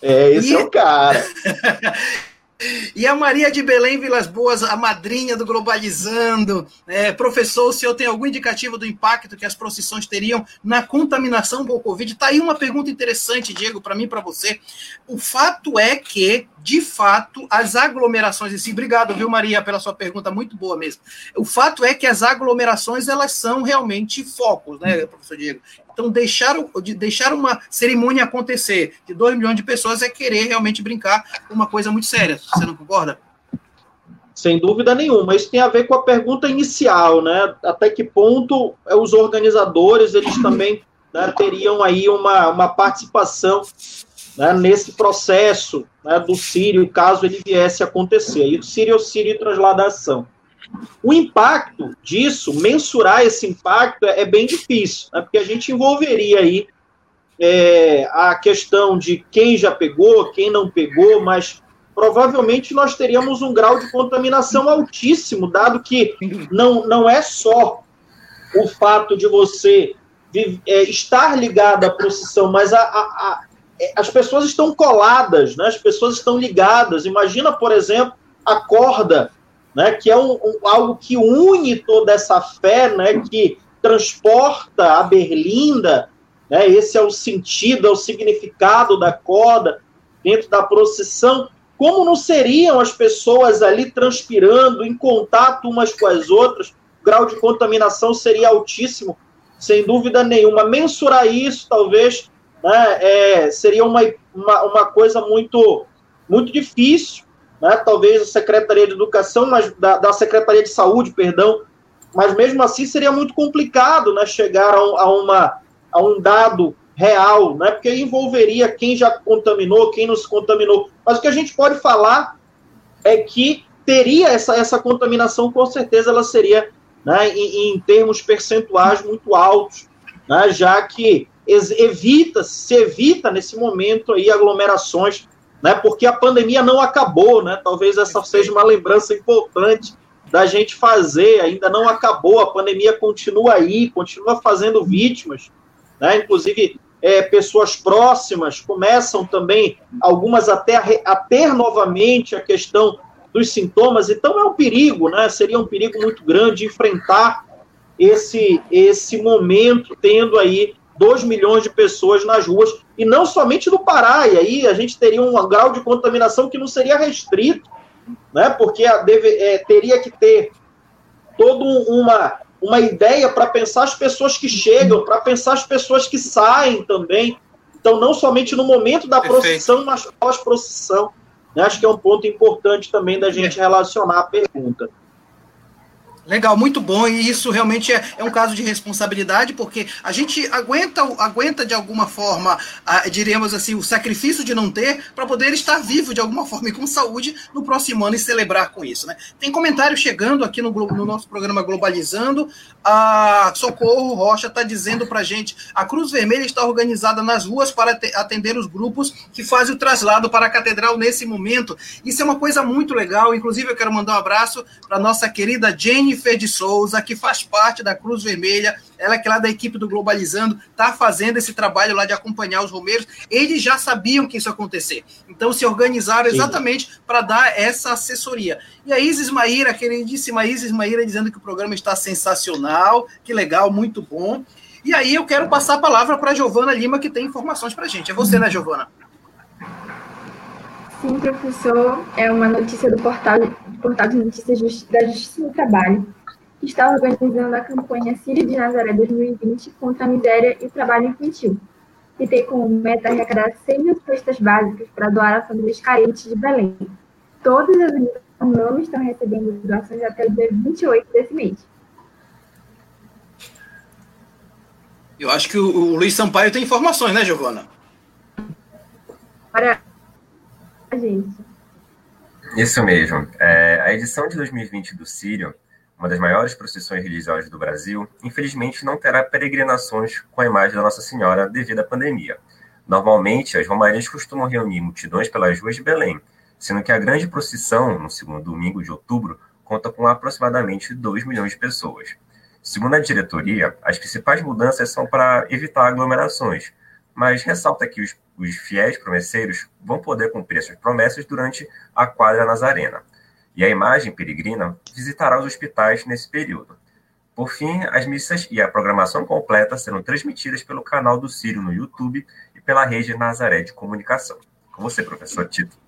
É, esse e... é o cara. E a Maria de Belém Vilas Boas, a madrinha do Globalizando. É, professor, o senhor tem algum indicativo do impacto que as procissões teriam na contaminação por Covid? Está aí uma pergunta interessante, Diego, para mim e para você. O fato é que, de fato, as aglomerações, e sim, obrigado, viu, Maria, pela sua pergunta, muito boa mesmo. O fato é que as aglomerações, elas são realmente focos, né, professor Diego? Então, deixar, deixar uma cerimônia acontecer de 2 milhões de pessoas é querer realmente brincar com uma coisa muito séria. Você não concorda? Sem dúvida nenhuma. Isso tem a ver com a pergunta inicial, né? Até que ponto é, os organizadores eles também né, teriam aí uma, uma participação né, nesse processo né, do Sírio, caso ele viesse a acontecer. E o Sírio é o Sírio transladação. O impacto disso, mensurar esse impacto, é, é bem difícil, né? porque a gente envolveria aí é, a questão de quem já pegou, quem não pegou, mas provavelmente nós teríamos um grau de contaminação altíssimo, dado que não, não é só o fato de você é, estar ligado à procissão, mas a, a, a, é, as pessoas estão coladas, né? as pessoas estão ligadas. Imagina, por exemplo, a corda né, que é um, um, algo que une toda essa fé, né, que transporta a berlinda, né, esse é o sentido, é o significado da corda dentro da procissão. Como não seriam as pessoas ali transpirando, em contato umas com as outras? O grau de contaminação seria altíssimo, sem dúvida nenhuma. Mensurar isso, talvez, né, é, seria uma, uma, uma coisa muito, muito difícil, né? talvez a Secretaria de Educação, mas da, da, Secretaria de Saúde, perdão, mas mesmo assim seria muito complicado né, chegar a, a, uma, a um dado real, né, porque envolveria quem já contaminou, quem não se contaminou. Mas o que a gente pode falar é que teria essa, essa contaminação, com certeza ela seria, né, em, em termos percentuais, muito altos, né, já que evita, se evita nesse momento aí aglomerações, né, porque a pandemia não acabou, né, talvez essa seja uma lembrança importante da gente fazer, ainda não acabou, a pandemia continua aí, continua fazendo vítimas, né, inclusive é, pessoas próximas começam também, algumas até a, ter novamente a questão dos sintomas, então é um perigo, né? Seria um perigo muito grande enfrentar esse, esse momento tendo aí 2 milhões de pessoas nas ruas, e não somente no Pará, e aí a gente teria um grau de contaminação que não seria restrito, né? Porque deve, é, teria que ter toda uma, uma ideia para pensar as pessoas que chegam, para pensar as pessoas que saem também. Então, não somente no momento da Perfeito. procissão, mas pós-procissão. Né? Acho que é um ponto importante também da gente relacionar a pergunta. Legal, muito bom, e isso realmente é, é, um caso de responsabilidade, porque a gente aguenta, aguenta de alguma forma, a, diríamos assim, o sacrifício de não ter, para poder estar vivo de alguma forma e com saúde no próximo ano e celebrar com isso. Né? Tem comentário chegando aqui no, no nosso programa Globalizando, a Socorro Rocha está dizendo para gente, a Cruz Vermelha está organizada nas ruas para atender os grupos que fazem o traslado para a Catedral nesse momento. Isso é uma coisa muito legal, inclusive eu quero mandar um abraço para nossa querida Jenny Jennifer de Souza, que faz parte da Cruz Vermelha, ela que é lá da equipe do Globalizando, está fazendo esse trabalho lá de acompanhar os romeiros. Eles já sabiam que isso ia acontecer. Então se organizaram exatamente para dar essa assessoria. E a Isis Maíra, queridíssima Isis Maíra, dizendo que o programa está sensacional, que legal, muito bom. E aí eu quero passar a palavra para a Giovana Lima, que tem informações para a gente. É você, né, Giovana? Sim, professor. É uma notícia do portal, portal de notícias da Justiça do Trabalho, que está organizando a campanha Sírio de Nazaré 2020 contra a miséria e o trabalho infantil, que tem como meta arrecadar 100 mil cestas básicas para doar a famílias carentes de Belém. Todas as unidades não estão recebendo doações até o dia 28 desse mês. Eu acho que o, o Luiz Sampaio tem informações, né, Giovana? Para gente. Isso mesmo. É, a edição de 2020 do Sírio, uma das maiores procissões religiosas do Brasil, infelizmente não terá peregrinações com a imagem da Nossa Senhora devido à pandemia. Normalmente, as romarias costumam reunir multidões pelas ruas de Belém, sendo que a grande procissão, no segundo domingo de outubro, conta com aproximadamente 2 milhões de pessoas. Segundo a diretoria, as principais mudanças são para evitar aglomerações, mas ressalta que os, os fiéis promesseiros vão poder cumprir suas promessas durante a quadra nazarena. E a imagem peregrina visitará os hospitais nesse período. Por fim, as missas e a programação completa serão transmitidas pelo canal do Sírio no YouTube e pela rede Nazaré de Comunicação. Com você, professor Tito.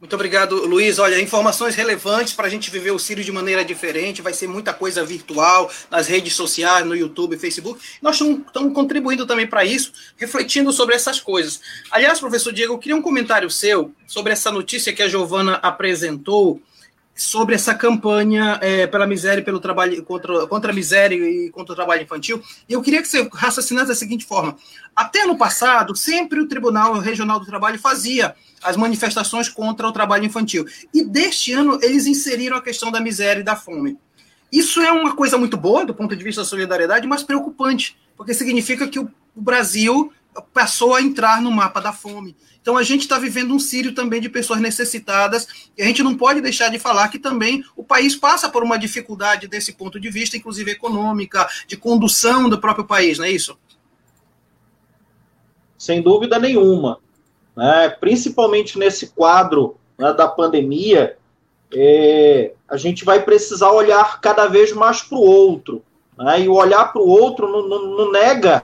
Muito obrigado, Luiz. Olha, informações relevantes para a gente viver o Círio de maneira diferente. Vai ser muita coisa virtual nas redes sociais, no YouTube, Facebook. Nós estamos contribuindo também para isso, refletindo sobre essas coisas. Aliás, professor Diego, eu queria um comentário seu sobre essa notícia que a Giovana apresentou sobre essa campanha é, pela miséria pelo trabalho contra, contra a miséria e contra o trabalho infantil. E eu queria que você raciocinasse da seguinte forma: até no passado, sempre o Tribunal Regional do Trabalho fazia as manifestações contra o trabalho infantil. E deste ano eles inseriram a questão da miséria e da fome. Isso é uma coisa muito boa do ponto de vista da solidariedade, mas preocupante, porque significa que o Brasil passou a entrar no mapa da fome. Então a gente está vivendo um círio também de pessoas necessitadas, e a gente não pode deixar de falar que também o país passa por uma dificuldade desse ponto de vista, inclusive econômica, de condução do próprio país, não é isso? Sem dúvida nenhuma. Né? Principalmente nesse quadro né, da pandemia, é, a gente vai precisar olhar cada vez mais para o outro. Né? E o olhar para o outro não, não, não nega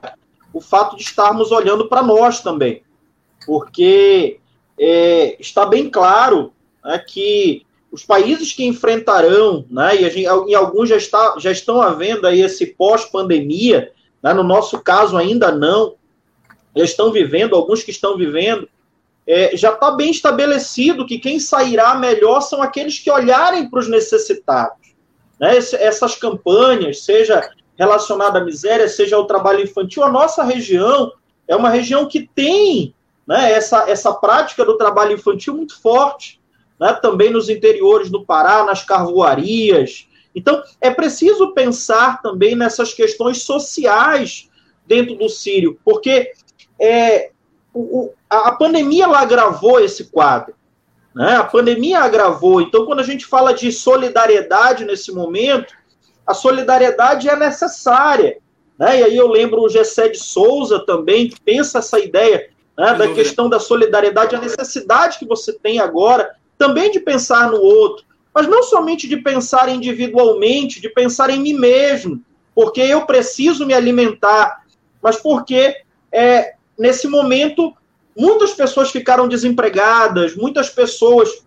o fato de estarmos olhando para nós também, porque é, está bem claro né, que os países que enfrentarão, né, e, gente, e alguns já, está, já estão havendo aí esse pós-pandemia, né, no nosso caso ainda não, já estão vivendo, alguns que estão vivendo, é, já está bem estabelecido que quem sairá melhor são aqueles que olharem para os necessitados. Né? Essas campanhas, seja relacionada à miséria, seja ao trabalho infantil, a nossa região é uma região que tem né, essa, essa prática do trabalho infantil muito forte. né, também nos interiores do Pará, nas carvoarias. Então, é preciso pensar também nessas questões sociais dentro do Sírio, porque é, o, a, a pandemia ela agravou esse quadro. Né? A pandemia agravou. Então, quando a gente fala de solidariedade nesse momento, a solidariedade é necessária. Né? E aí eu lembro o Gessé de Souza também, que pensa essa ideia né, da questão da solidariedade, a necessidade que você tem agora também de pensar no outro, mas não somente de pensar individualmente, de pensar em mim mesmo, porque eu preciso me alimentar, mas porque é, nesse momento muitas pessoas ficaram desempregadas, muitas pessoas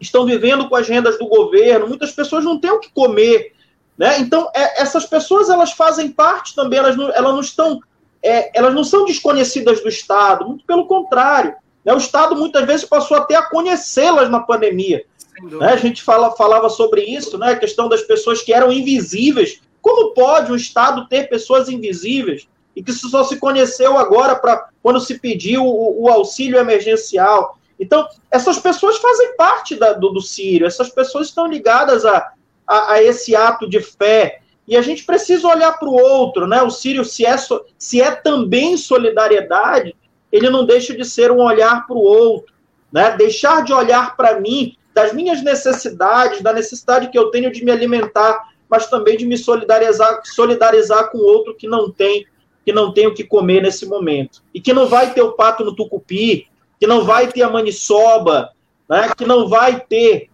estão vivendo com as rendas do governo, muitas pessoas não têm o que comer, né? Então é, essas pessoas elas fazem parte também, elas não, elas não estão, é, elas não são desconhecidas do Estado, muito pelo contrário, né? O Estado muitas vezes passou até a conhecê-las na pandemia. Né? A gente fala, falava sobre isso, né? A questão das pessoas que eram invisíveis. Como pode o Estado ter pessoas invisíveis? E que só se conheceu agora para quando se pediu o, o, auxílio emergencial. Então, essas pessoas fazem parte da, do, do Sírio, essas pessoas estão ligadas a, a, a, esse ato de fé. E a gente precisa olhar para o outro, né? O Sírio, se é, se é também solidariedade, ele não deixa de ser um olhar para o outro, né? Deixar de olhar para mim, das minhas necessidades, da necessidade que eu tenho de me alimentar, mas também de me solidarizar, solidarizar com o outro que não tem, que não tem o que comer nesse momento. E que não vai ter o pato no tucupi, que não vai ter a maniçoba, né? que não vai ter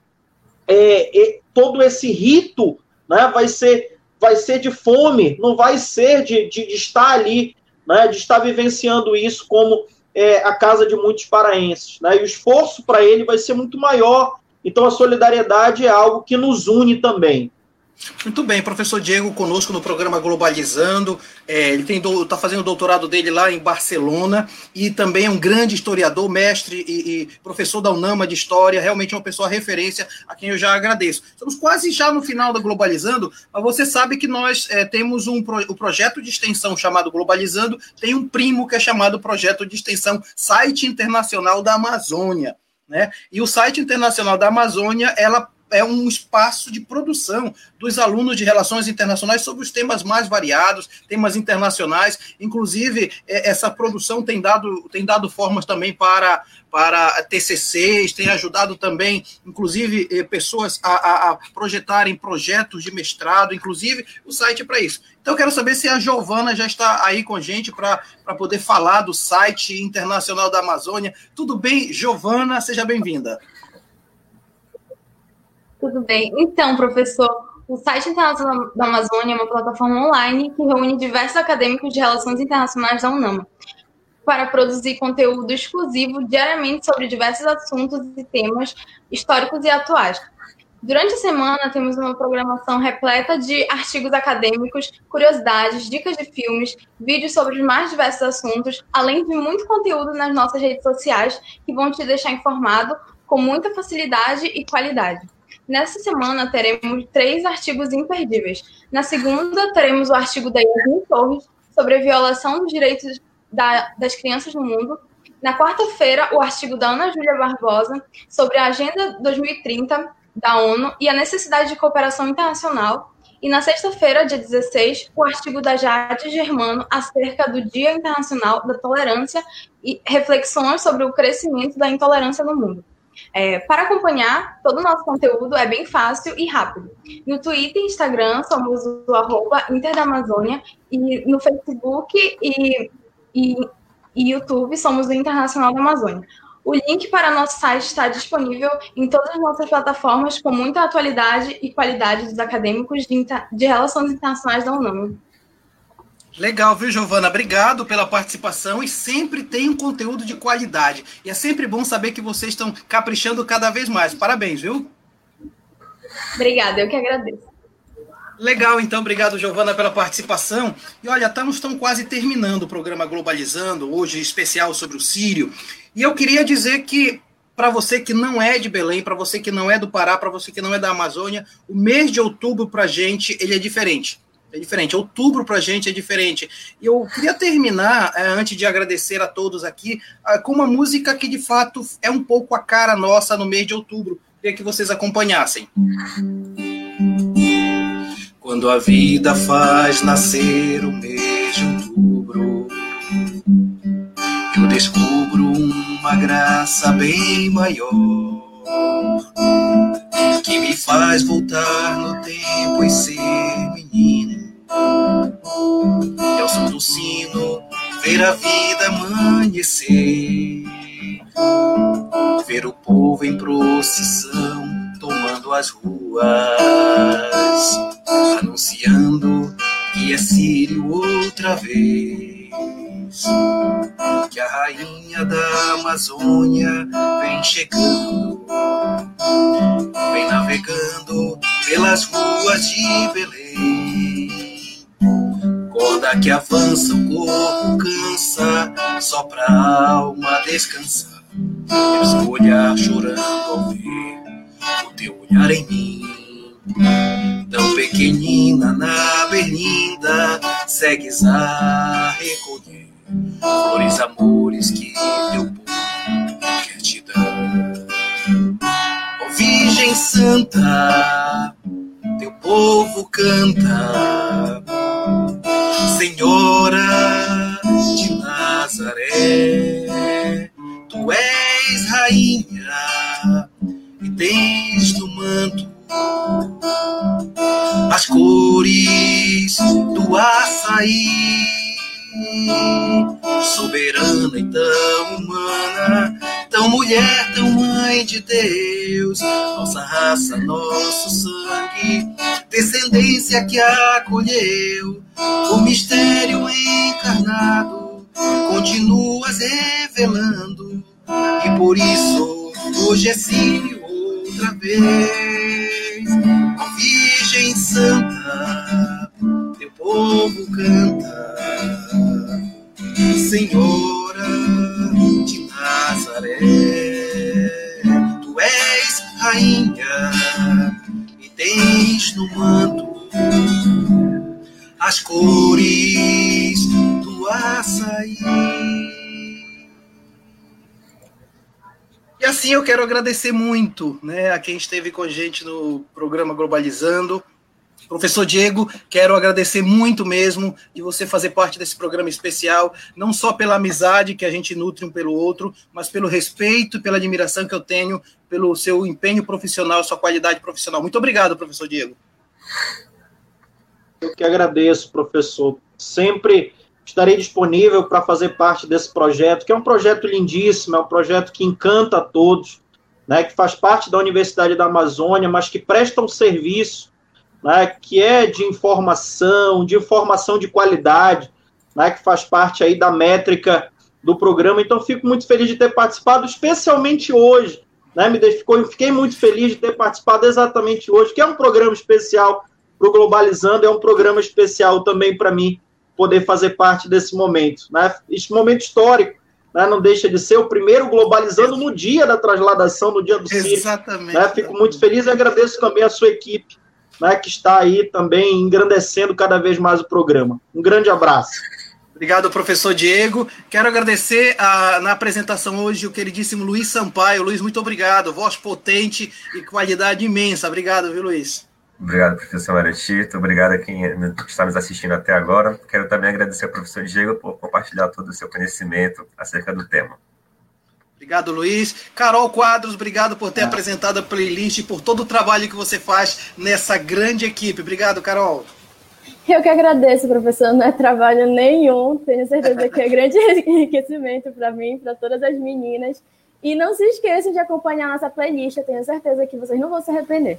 é, é, todo esse rito, né? vai, ser, vai ser de fome, não vai ser de, de, de estar ali né, de estar vivenciando isso como é, a casa de muitos paraenses. Né, e o esforço para ele vai ser muito maior. Então, a solidariedade é algo que nos une também. Muito bem, professor Diego conosco no programa Globalizando. É, ele está fazendo o doutorado dele lá em Barcelona e também é um grande historiador, mestre e, e, professor da UNAMA de História, realmente é uma pessoa referência a quem eu já agradeço. Estamos quase já no final da Globalizando, mas você sabe que nós é, temos um pro, o projeto de extensão chamado Globalizando, tem um primo que é chamado Projeto de Extensão Site Internacional da Amazônia. Né? E o site internacional da Amazônia, ela é um espaço de produção dos alunos de relações internacionais sobre os temas mais variados, temas internacionais. Inclusive, é, essa produção tem dado, tem dado formas também para, para TCCs, tem ajudado também, inclusive, é, pessoas a, a, a projetarem projetos de mestrado, inclusive o site para isso. Então, eu quero saber se a Giovana já está aí com a gente para poder falar do site internacional da Amazônia. Tudo bem, Giovana? Seja bem-vinda. Tudo bem. Então, professor, o site Internacional da Amazônia é uma plataforma online que reúne diversos acadêmicos de relações internacionais da UNAMA para produzir conteúdo exclusivo diariamente sobre diversos assuntos e temas históricos e atuais. Durante a semana, temos uma programação repleta de artigos acadêmicos, curiosidades, dicas de filmes, vídeos sobre os mais diversos assuntos, além de muito conteúdo nas nossas redes sociais que vão te deixar informado com muita facilidade e qualidade. Nessa semana teremos três artigos imperdíveis. Na segunda, teremos o artigo da Yasmin Torres sobre a violação dos direitos da, das crianças no mundo. Na quarta-feira, o artigo da Ana Júlia Barbosa sobre a Agenda 2030 da ONU e a necessidade de cooperação internacional. E na sexta-feira, dia 16, o artigo da Jade Germano acerca do Dia Internacional da Tolerância e reflexões sobre o crescimento da intolerância no mundo. É, para acompanhar todo o nosso conteúdo é bem fácil e rápido. No Twitter e Instagram somos o arroba Inter da Amazônia e no Facebook e, e, e YouTube somos o Internacional da Amazônia. O link para nosso site está disponível em todas as nossas plataformas com muita atualidade e qualidade dos acadêmicos de, de Relações Internacionais da UNAM. Legal, viu, Giovana? Obrigado pela participação e sempre tem um conteúdo de qualidade. E é sempre bom saber que vocês estão caprichando cada vez mais. Parabéns, viu? Obrigada, eu que agradeço. Legal, então, obrigado, Giovana, pela participação. E olha, estamos, estamos quase terminando o programa Globalizando, hoje especial sobre o Sírio. E eu queria dizer que, para você que não é de Belém, para você que não é do Pará, para você que não é da Amazônia, o mês de outubro, para a gente, ele é diferente é diferente. Outubro para a gente é diferente. E eu queria terminar, é, antes de agradecer a todos aqui, é, com uma música que de fato é um pouco a cara nossa no mês de outubro. Queria que vocês acompanhassem. Quando a vida faz nascer o mês de outubro, eu descubro uma graça bem maior que me faz voltar no tempo e ser menino. E ao som do sino, ver a vida amanhecer ver o povo em procissão tomando as ruas, anunciando que é Sírio outra vez. A rainha da Amazônia vem chegando, vem navegando pelas ruas de Belém. Corda que avança, o corpo cansa, só pra alma descansar. Esse olhar chorando ao ver o teu olhar em mim. Tão pequenina na berlinda, segues a recolher flores, amores que teu povo quer te dar. Ó Virgem Santa, teu povo canta, Senhora de Nazaré, tu és rainha e tens no manto as cores do açaí. Soberana e tão humana, tão mulher, tão mãe de Deus, nossa raça, nosso sangue, descendência que acolheu. O mistério encarnado, continuas revelando. E por isso hoje é sim outra vez. Virgem Santa, povo canta, Senhora de Nazaré. Tu és rainha e tens no manto as cores do açaí. E assim eu quero agradecer muito né, a quem esteve com a gente no programa Globalizando. Professor Diego, quero agradecer muito mesmo de você fazer parte desse programa especial, não só pela amizade que a gente nutre um pelo outro, mas pelo respeito e pela admiração que eu tenho pelo seu empenho profissional, sua qualidade profissional. Muito obrigado, professor Diego. Eu que agradeço, professor. Sempre estarei disponível para fazer parte desse projeto, que é um projeto lindíssimo, é um projeto que encanta a todos, né, que faz parte da Universidade da Amazônia, mas que presta um serviço né, que é de informação, de informação de qualidade, né, que faz parte aí da métrica do programa. Então, fico muito feliz de ter participado, especialmente hoje. Né, me ficou, fiquei muito feliz de ter participado exatamente hoje, que é um programa especial para o Globalizando, é um programa especial também para mim, poder fazer parte desse momento. Né? Este momento histórico né? não deixa de ser o primeiro globalizando no dia da transladação, no dia do CIR. Exatamente. Né? Fico muito feliz e agradeço também a sua equipe, né? que está aí também engrandecendo cada vez mais o programa. Um grande abraço. Obrigado, professor Diego. Quero agradecer a, na apresentação hoje o queridíssimo Luiz Sampaio. Luiz, muito obrigado. Voz potente e qualidade imensa. Obrigado, viu, Luiz? Obrigado, professor Maretito. Obrigado a quem está nos assistindo até agora. Quero também agradecer ao professor Diego por compartilhar todo o seu conhecimento acerca do tema. Obrigado, Luiz. Carol Quadros, obrigado por ter é. apresentado a playlist e por todo o trabalho que você faz nessa grande equipe. Obrigado, Carol. Eu que agradeço, professor. Não é trabalho nenhum. Tenho certeza que é grande enriquecimento para mim, para todas as meninas. E não se esqueçam de acompanhar nossa playlist. Eu tenho certeza que vocês não vão se arrepender.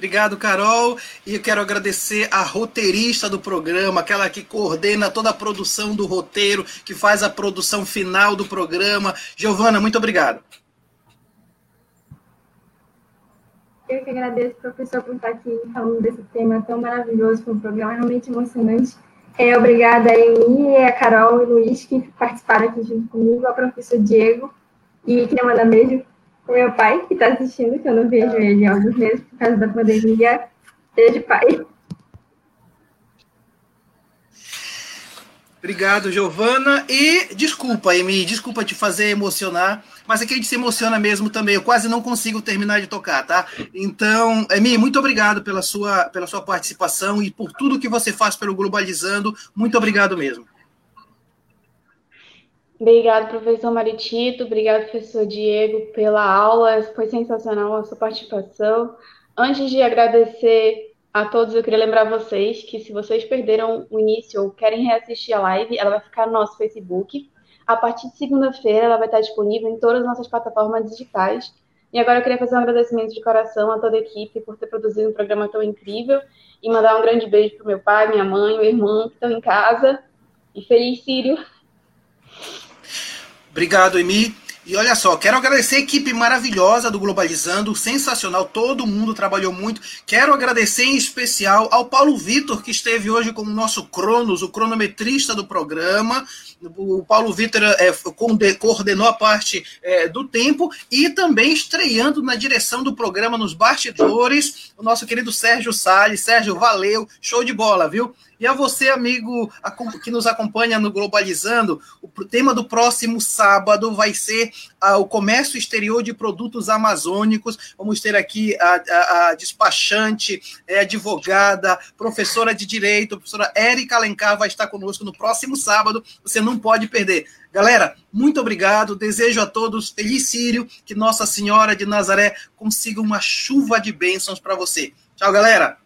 Obrigado, Carol. E eu quero agradecer a roteirista do programa, aquela que coordena toda a produção do roteiro, que faz a produção final do programa. Giovana, muito obrigado. Eu que agradeço, professor, por estar aqui falando desse tema tão maravilhoso. Foi um programa realmente emocionante. É, obrigada a Emi, a Carol e o Luiz que participaram aqui junto comigo, ao professor Diego. E queria mandar beijo o meu pai, que está assistindo, que eu não vejo ele há alguns meses por causa da pandemia. Beijo, pai. Obrigado, Giovana. E desculpa, Emi, desculpa te fazer emocionar, mas aqui a gente se emociona mesmo também. Eu quase não consigo terminar de tocar, tá? Então, Emi, muito obrigado pela sua, pela sua participação e por tudo que você faz pelo Globalizando. Muito obrigado mesmo. Obrigado, professor Maritito. Obrigado, professor Diego, pela aula. Foi sensacional a sua participação. Antes de agradecer a todos, eu queria lembrar vocês que se vocês perderam o início ou querem reassistir a live, ela vai ficar no nosso Facebook. A partir de segunda-feira, ela vai estar disponível em todas as nossas plataformas digitais. E agora eu queria fazer um agradecimento de coração a toda a equipe por ter produzido um programa tão incrível e mandar um grande beijo para meu pai, minha mãe, meu irmão que estão em casa. E feliz Sírio! Obrigado, Emi. E olha só, quero agradecer a equipe maravilhosa do Globalizando, sensacional, todo mundo trabalhou muito. Quero agradecer em especial ao Paulo Vitor, que esteve hoje como nosso Cronos, o cronometrista do programa. O Paulo Vitor é, coordenou a parte é, do tempo e também estreando na direção do programa nos bastidores, o nosso querido Sérgio Salles. Sérgio, valeu, show de bola, viu? E a você, amigo que nos acompanha no Globalizando, o tema do próximo sábado vai ser ah, o comércio exterior de produtos amazônicos. Vamos ter aqui a, a, a despachante, é, advogada, professora de direito, professora Érica Alencar vai estar conosco no próximo sábado. Você não pode perder. Galera, muito obrigado. Desejo a todos feliz Sírio, que Nossa Senhora de Nazaré consiga uma chuva de bênçãos para você. Tchau, galera.